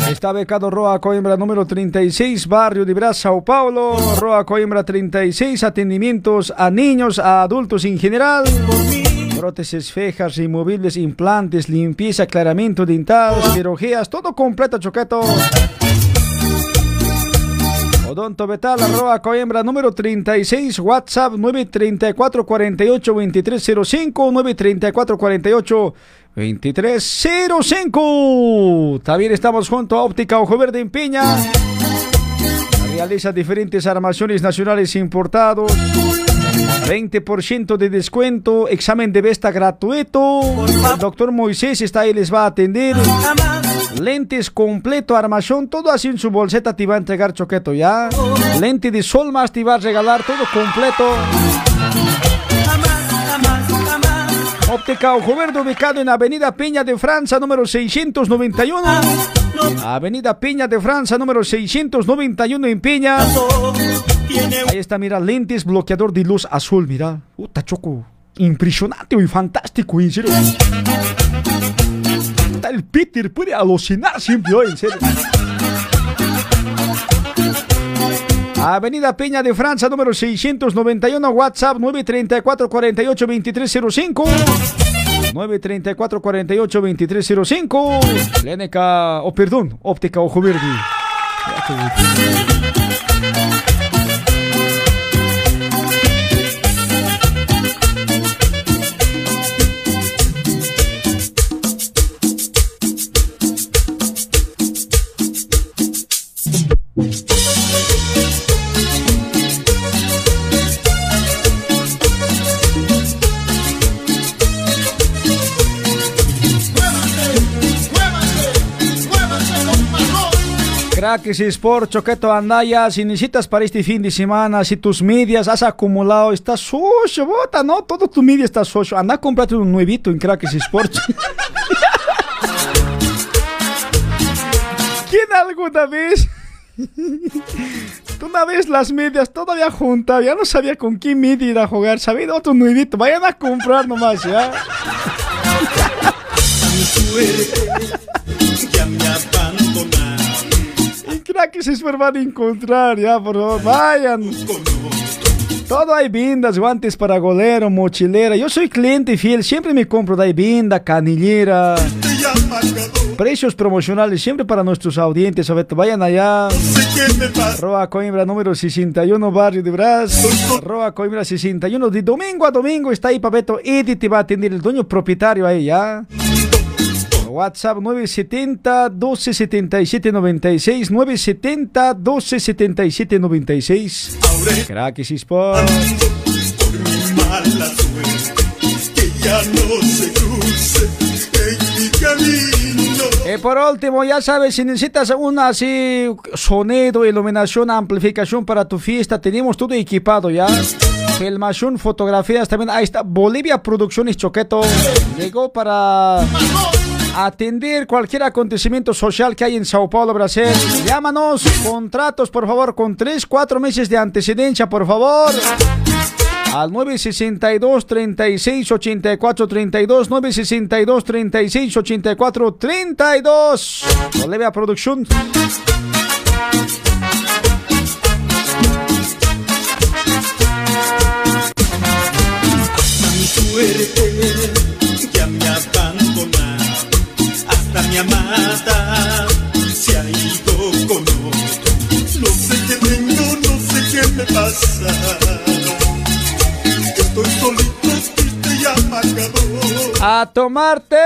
Está becado Roa Coimbra número 36, barrio de Brás, Sao Paulo. Roa Coimbra 36, atendimientos a niños, a adultos en general. Prótesis fejas, removibles, implantes, limpieza, aclaramiento dental, cirugías, todo completo, choqueto. Odonto Betal, arroba Coimbra número 36, WhatsApp 934 48 2305, 934 48 2305. También estamos junto a Óptica Ojo Verde en Piña. Realiza diferentes armaciones nacionales importados. 20% de descuento, examen de vista gratuito. El doctor Moisés está ahí, les va a atender. Lentes completo, armación, todo así en su bolseta te va a entregar choqueto ya. Lente de sol más te va a regalar todo completo. Óptica Ojo Verde ubicado en Avenida Peña de Francia número 691. Avenida Peña de Francia número 691 en Peña. Ahí está, mira, lentes bloqueador de luz azul, mira. Puta choco. Impresionante y fantástico, en serio. El Peter, puede alucinar siempre en serio. Avenida Peña de Francia, número 691, WhatsApp 934 48 2305. 934 48 2305. Clínica, o perdón, óptica Ojo Verde. Crackers Sport, Choqueto Andaya, si necesitas para este fin de semana, si tus medias has acumulado, está sucio, bota, no, todo tu media está sucio. Anda, cómprate un nuevito en Crackers Sport. ¿Quién alguna vez? Una vez las medias todavía juntas, ya no sabía con qué media ir a jugar, sabía otro nuevito, vayan a comprar nomás, ya. Crackers Sport van a encontrar, ya, por favor, vayan. Todo hay vindas, guantes para golero, mochilera. Yo soy cliente fiel, siempre me compro de vinda, canillera. Precios promocionales siempre para nuestros audientes. A ver, vayan allá. Roa Coimbra número 61, barrio de Brás. Roa Coimbra 61. De domingo a domingo está ahí, Papeto. Edith te va a atender el dueño propietario ahí, ya. WhatsApp 970 1277 96 970 1277 96 Crackers Sport. Y por último, ya sabes, si necesitas una así sonido, iluminación, amplificación para tu fiesta, tenemos todo equipado ya. Filmación, fotografías, también ahí está Bolivia Producciones Choqueto. Llegó para atender cualquier acontecimiento social que hay en Sao Paulo, Brasil. Llámanos, contratos, por favor, con 3, 4 meses de antecedencia, por favor. Al 962 36 84 32 962 36 84 32 Bolivia Producción Mi suerte ya mi amada se ha ido con otro. No sé qué tengo, no sé qué me pasa. Estoy solito, triste y apagado. A tomarte.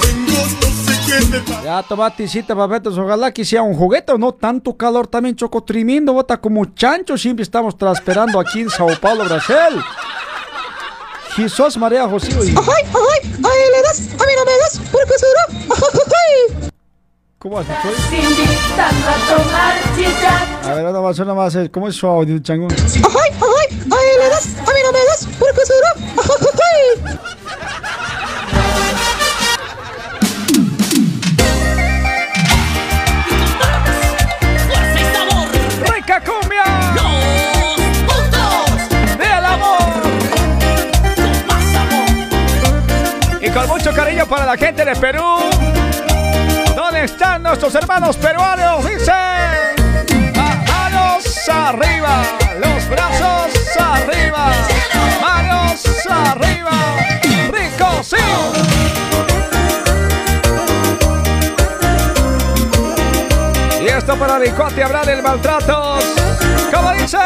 Tengo, no sé qué me pasa. Ya tomaticita, papetos. Ojalá que sea un juguete o no tanto calor. También choco tremendo. Bota como chancho. Siempre estamos transperando aquí en Sao Paulo, Brasil. Jesús María José. ¡Ay, ay! ¡Ay, le das! ¡A mí no me das! ¿Por qué será? ¿Cómo dicho? Invitando a tomar chicha. A ver, una más, una más. eh, ¿Cómo es su audio, chango? ¡Ay, ay! ¡Ay, le das! ¡A mí no me das! ¿Por qué será? La gente de Perú. ¿Dónde están nuestros hermanos peruanos? Dice. Manos arriba, los brazos arriba, manos arriba. Rico, sí. Y esto para Ricote hablar del maltrato. ¿Cómo dice?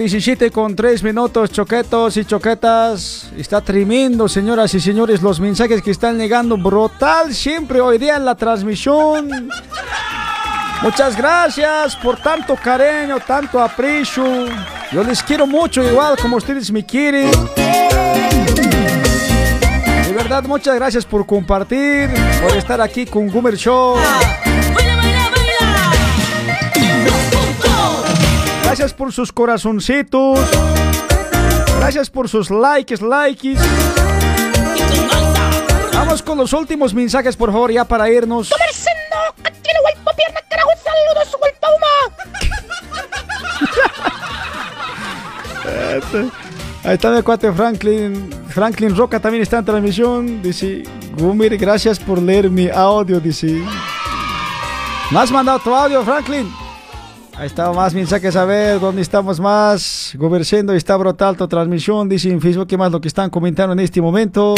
17 con 3 minutos, choquetos y choquetas. Está tremendo, señoras y señores, los mensajes que están llegando. Brutal siempre hoy día en la transmisión. Muchas gracias por tanto cariño, tanto aprecio. Yo les quiero mucho, igual como ustedes me quieren. De verdad, muchas gracias por compartir, por estar aquí con Goomer Show. Gracias por sus corazoncitos. Gracias por sus likes, likes. Vamos con los últimos mensajes, por favor, ya para irnos. Ahí está mi cuate Franklin. Franklin Roca también está en transmisión. Dice, Gumir, gracias por leer mi audio. Dice, ¿me has mandado tu audio, Franklin? Ahí está más mensajes a ver dónde estamos más. Gobercendo está brutal tu transmisión. Dice en Facebook que más lo que están comentando en este momento.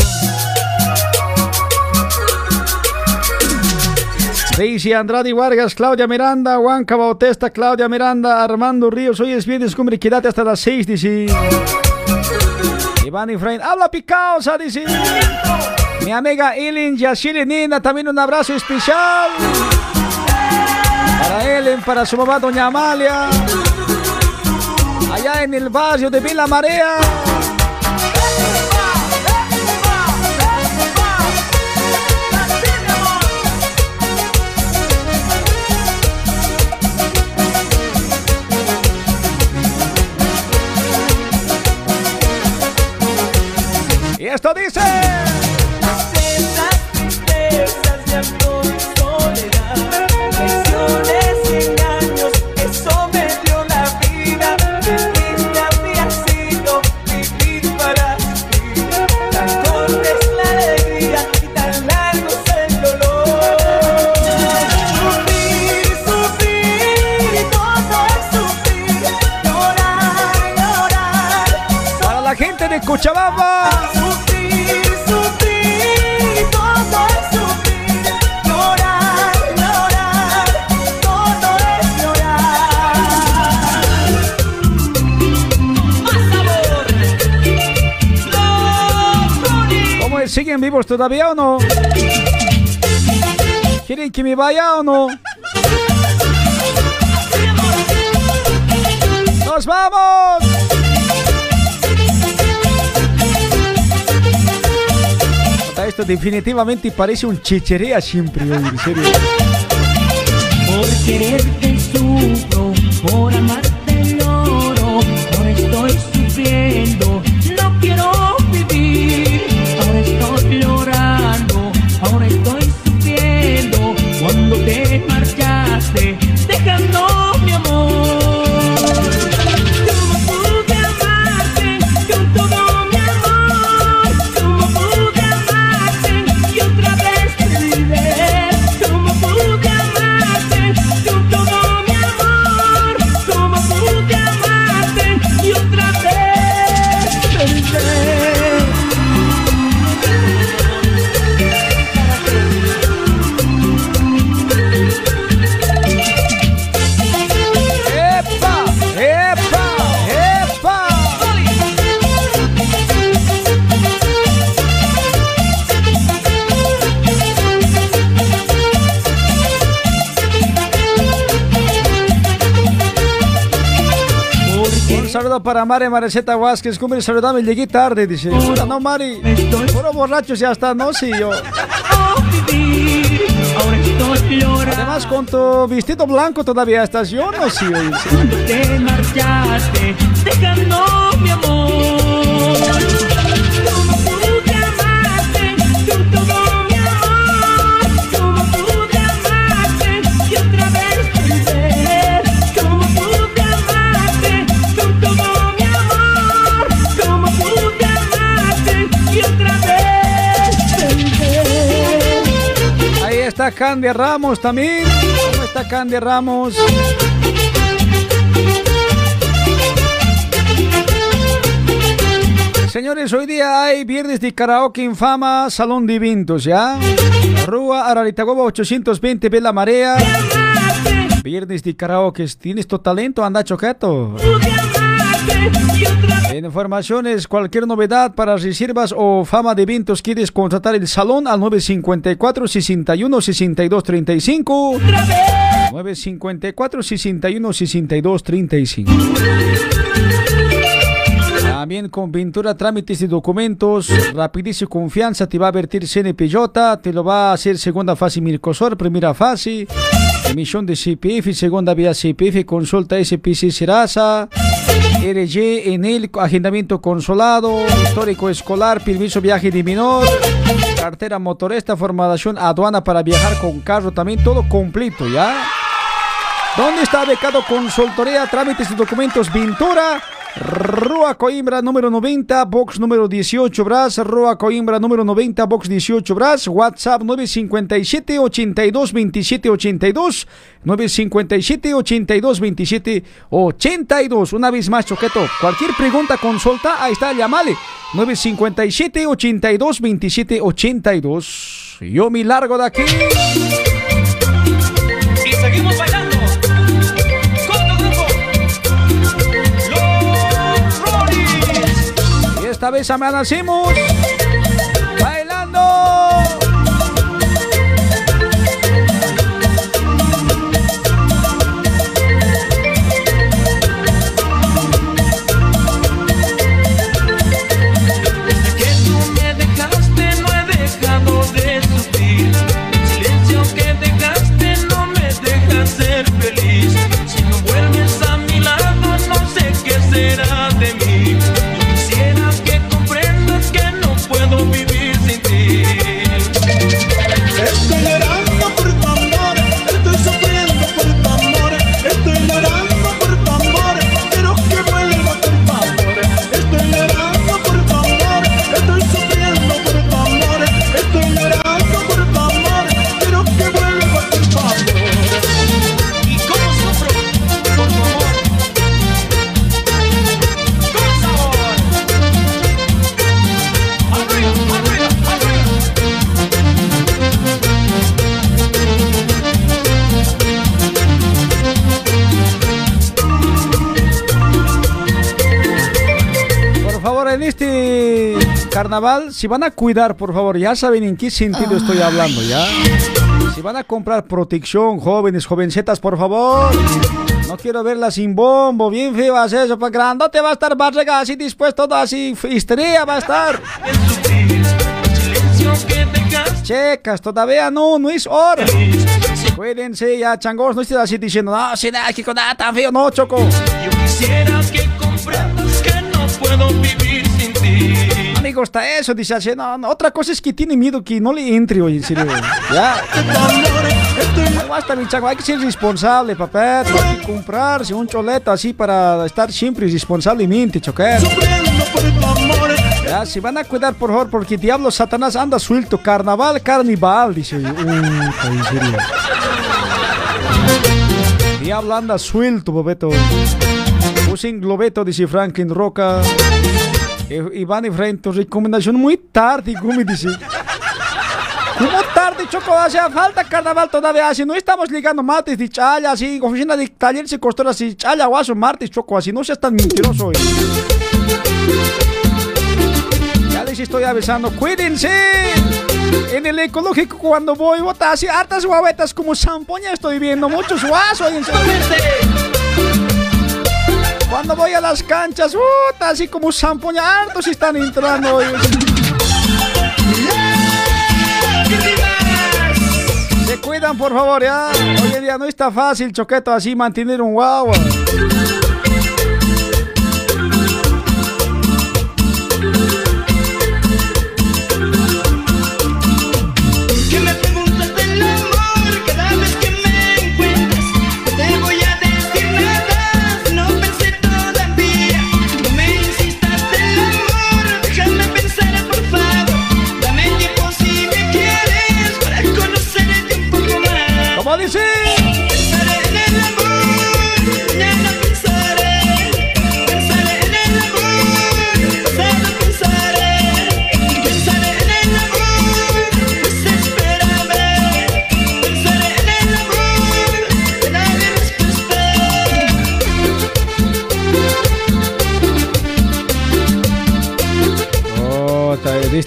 Daisy Andrade Vargas, Claudia Miranda, Juanca Bautista, Claudia Miranda, Armando Ríos. Hoy es viernes, cumbre, quédate hasta las 6, dice. Iván Efraín, habla picausa, dice. Mi amiga Ellen Yashiri Nina, también un abrazo especial. Para Ellen, para su mamá Doña Amalia. Allá en el barrio de Villa Marea. Y esto dice. Vivos todavía o no? ¿Quieren que me vaya o no? ¡Nos vamos! Esto definitivamente parece un chichería siempre, en serio. Por quererte sufro, por amarte lloro, ahora estoy sufriendo, para Mari Mareceta Vázquez. Cumbre, saludame, llegué tarde, dice. No, Mari. Puro borracho ya está, no, sí, yo. Además, con tu vestido blanco todavía estás, yo no, sí, sí. te marchaste dejando mi amor. Está Candy Ramos también. ¿Cómo está Candy Ramos? Señores, hoy día hay viernes de karaoke infama, Salón de ¿ya? Rúa Araritagoba 820, Bella Marea. Viernes de karaoke. ¿Tienes tu talento? Anda, choqueto. Informaciones, cualquier novedad para reservas o fama de eventos, quieres contratar el salón al 954 61 62 35. 954 61 62 35. También con pintura, trámites y documentos, rapidez confianza te va a vertir CNPJ, te lo va a hacer segunda fase Mircosor, primera fase, emisión de CPF, segunda vía CPF, consulta SPC Serasa, RG, en el agendamiento consolado, histórico escolar, permiso viaje de menor, cartera motorista, formación aduana para viajar con carro, también todo completo, ¿ya? ¿Dónde está becado consultoría, trámites y documentos, pintura? Rua Coimbra número 90, box número 18 Bras, Rua Coimbra número 90, box 18 Bras, WhatsApp 957 82 27 82, 957 82 27 82. Una vez más, Choqueto, cualquier pregunta, consulta, ahí está, llamale 957 82 27 82. Yo me largo de aquí. Y seguimos bailando. Esta vez amanecimos bailando. En este carnaval, si van a cuidar, por favor, ya saben en qué sentido estoy hablando, ¿ya? Si van a comprar protección, jóvenes, jovencetas, por favor. No quiero verlas sin bombo, bien feas eso, pues grandote va a estar barriga así dispuesto, todo así, histeria va a estar. Checas, todavía no, no es hora. Cuídense ya, changos, no estés así diciendo, no, si nada, que con nada tan feo, no, choco. Yo quisiera que comprendas que no puedo vivir sin me gusta eso, dice así, no, no, otra cosa es que tiene miedo que no le entre hoy, en serio. Ya. No basta, mi chango, hay que ser responsable, papá. Hay que comprarse un choleto así para estar siempre responsablemente, choquer. Ya, si van a cuidar, por favor, porque diablo Satanás anda suelto. Carnaval, carnival, dice. Uy, en serio. Diablo anda suelto, bobeto. Usen globeto, dice Franklin Roca. Eh, Iván Efraín, tu recomendación muy tarde, Gumi, dice. ¿Cómo tarde, Choco? Hace falta carnaval todavía. Así no estamos ligando martes de chaya, así, oficina de talleres y costuras, así, chaya, guaso, martes, Choco, así, no seas tan mentiroso. eh. Ya les estoy avisando, cuídense. En el ecológico cuando voy, bota así, hartas guavetas como zampoña estoy viendo, muchos guasos. Cuando voy a las canchas, puta, así como zampoña, hartos están entrando. Se cuidan, por favor, ya. Hoy en día no está fácil, choqueto, así mantener un guagua.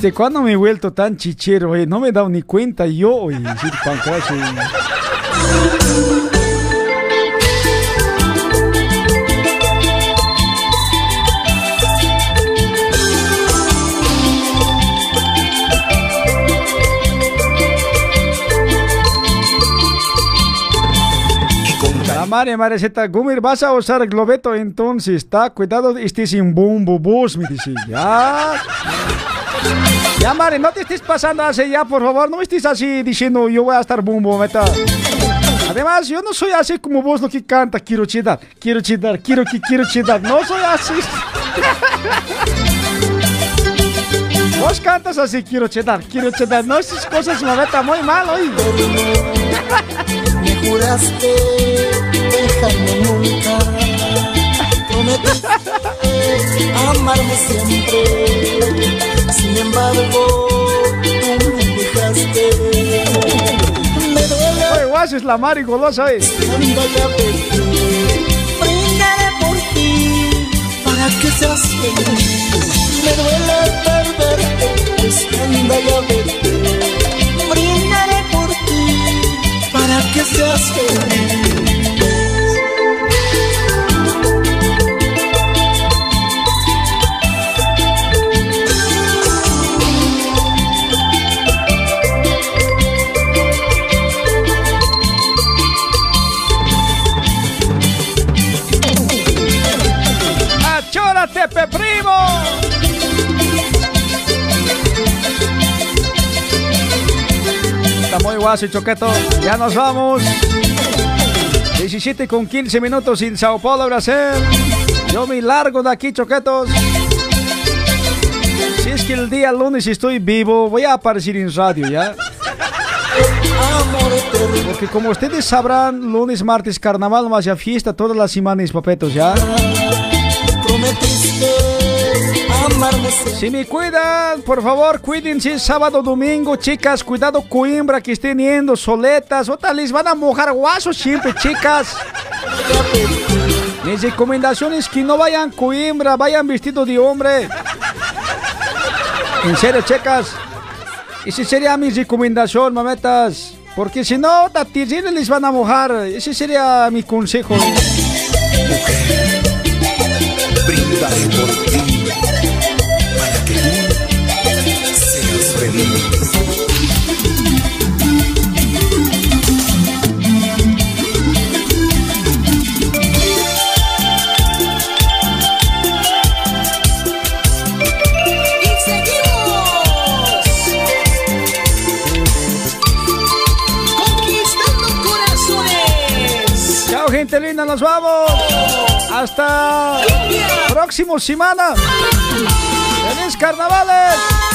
¿Desde cuándo me he vuelto tan chichero? oye? No me he dado ni cuenta yo. Oye, Pancracio. La Mare Mareceta Gumir, vas a usar globeto entonces, está cuidado, estés sin bumbo bus, me dice. Ya. Ya, Mare, no te estés pasando así ya, por favor, no estés así diciendo yo voy a estar bumbo, meta. Además, yo no soy así como vos lo que canta, quiero cheddar, quiero cheddar, quiero que quiero cheddar, no soy así. Vos cantas así, quiero cheddar, quiero cheddar, no esas cosas me meta muy mal, oye. Me juraste dejarme nunca. Prometiste amarme siempre. Sin embargo, tú me dejaste. Me duele Oye, guaso, es la Mari golosa, eh. perdí. Brindaré por ti para que seas feliz. Me duele perderte, es cuando ya perdí. Brindaré por ti para que seas feliz. ¡Achórate, pe primo! Está muy guaso y choqueto. Ya nos vamos. 17 con 15 minutos en Sao Paulo, Brasil. Yo me largo de aquí, choquetos. Si es que el día lunes estoy vivo, voy a aparecer en radio, ¿ya? Porque como ustedes sabrán, lunes, martes, carnaval, más ya fiesta todas las semanas, papetos, ¿ya? Si me cuidan, por favor, cuídense sábado, domingo, chicas. Cuidado, Coimbra, que estén yendo soletas. Otra les van a mojar guasos siempre, chicas. Mis recomendaciones que no vayan Coimbra, vayan vestido de hombre. En serio, chicas. Esa sería mi recomendación, mametas. Porque si no, tierra les van a mojar. Ese sería mi consejo. Brindaré por ti linda, nos vamos. Hasta próximo semana. ¡Feliz carnavales!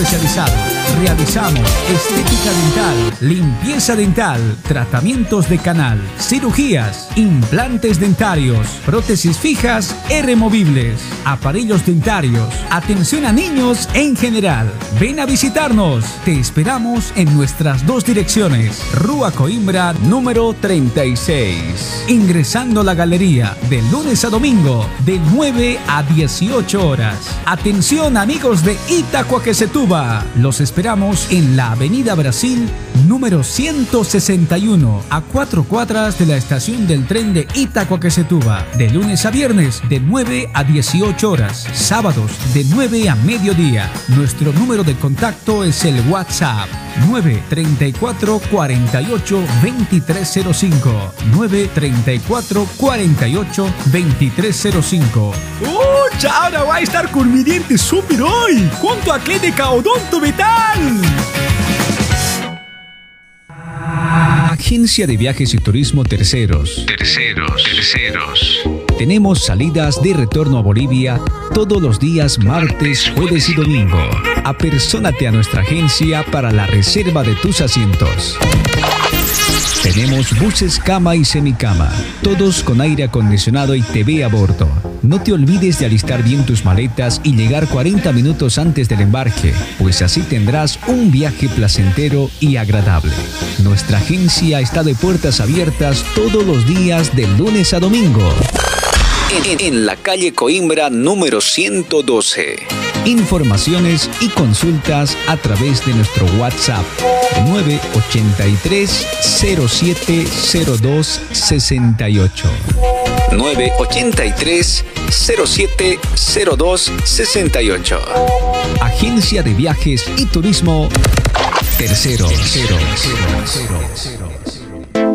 Especializado. Realizamos estética dental, limpieza dental, tratamientos de canal, cirugías, implantes dentarios, prótesis fijas e removibles, aparellos dentarios, atención a niños en general. Ven a visitarnos. Te esperamos en nuestras dos direcciones. Rúa Coimbra número 36. Ingresando a la galería de lunes a domingo de 9 a 18 horas. Atención amigos de Itacoaquecetuba. Los esperamos en la Avenida Brasil número 161 a cuatro cuadras de la estación del tren de Itacoaquecetuba. De lunes a viernes de 9 a 18 horas. Sábados de 9 a mediodía. Nuestro número de contacto es el WhatsApp 934 48 2305 934 48 2305 ¡Uy! Ahora va a estar con mi diente súper hoy, junto a Clínica Odonto Vital. Agencia de Viajes y Turismo Terceros. Terceros. Terceros. Tenemos salidas de retorno a Bolivia todos los días martes, jueves y domingo. Apersónate a nuestra agencia para la reserva de tus asientos. Tenemos buses cama y semicama, todos con aire acondicionado y TV a bordo. No te olvides de alistar bien tus maletas y llegar 40 minutos antes del embarque, pues así tendrás un viaje placentero y agradable. Nuestra agencia está de puertas abiertas todos los días de lunes a domingo. En, en la calle Coimbra número 112. Informaciones y consultas a través de nuestro WhatsApp 983 0702 68. 983 0702 68. Agencia de Viajes y Turismo Tercero.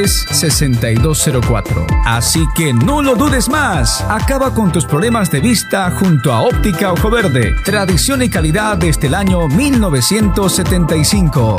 6204. Así que no lo dudes más. Acaba con tus problemas de vista junto a Óptica Ojo Verde. Tradición y calidad desde el año 1975.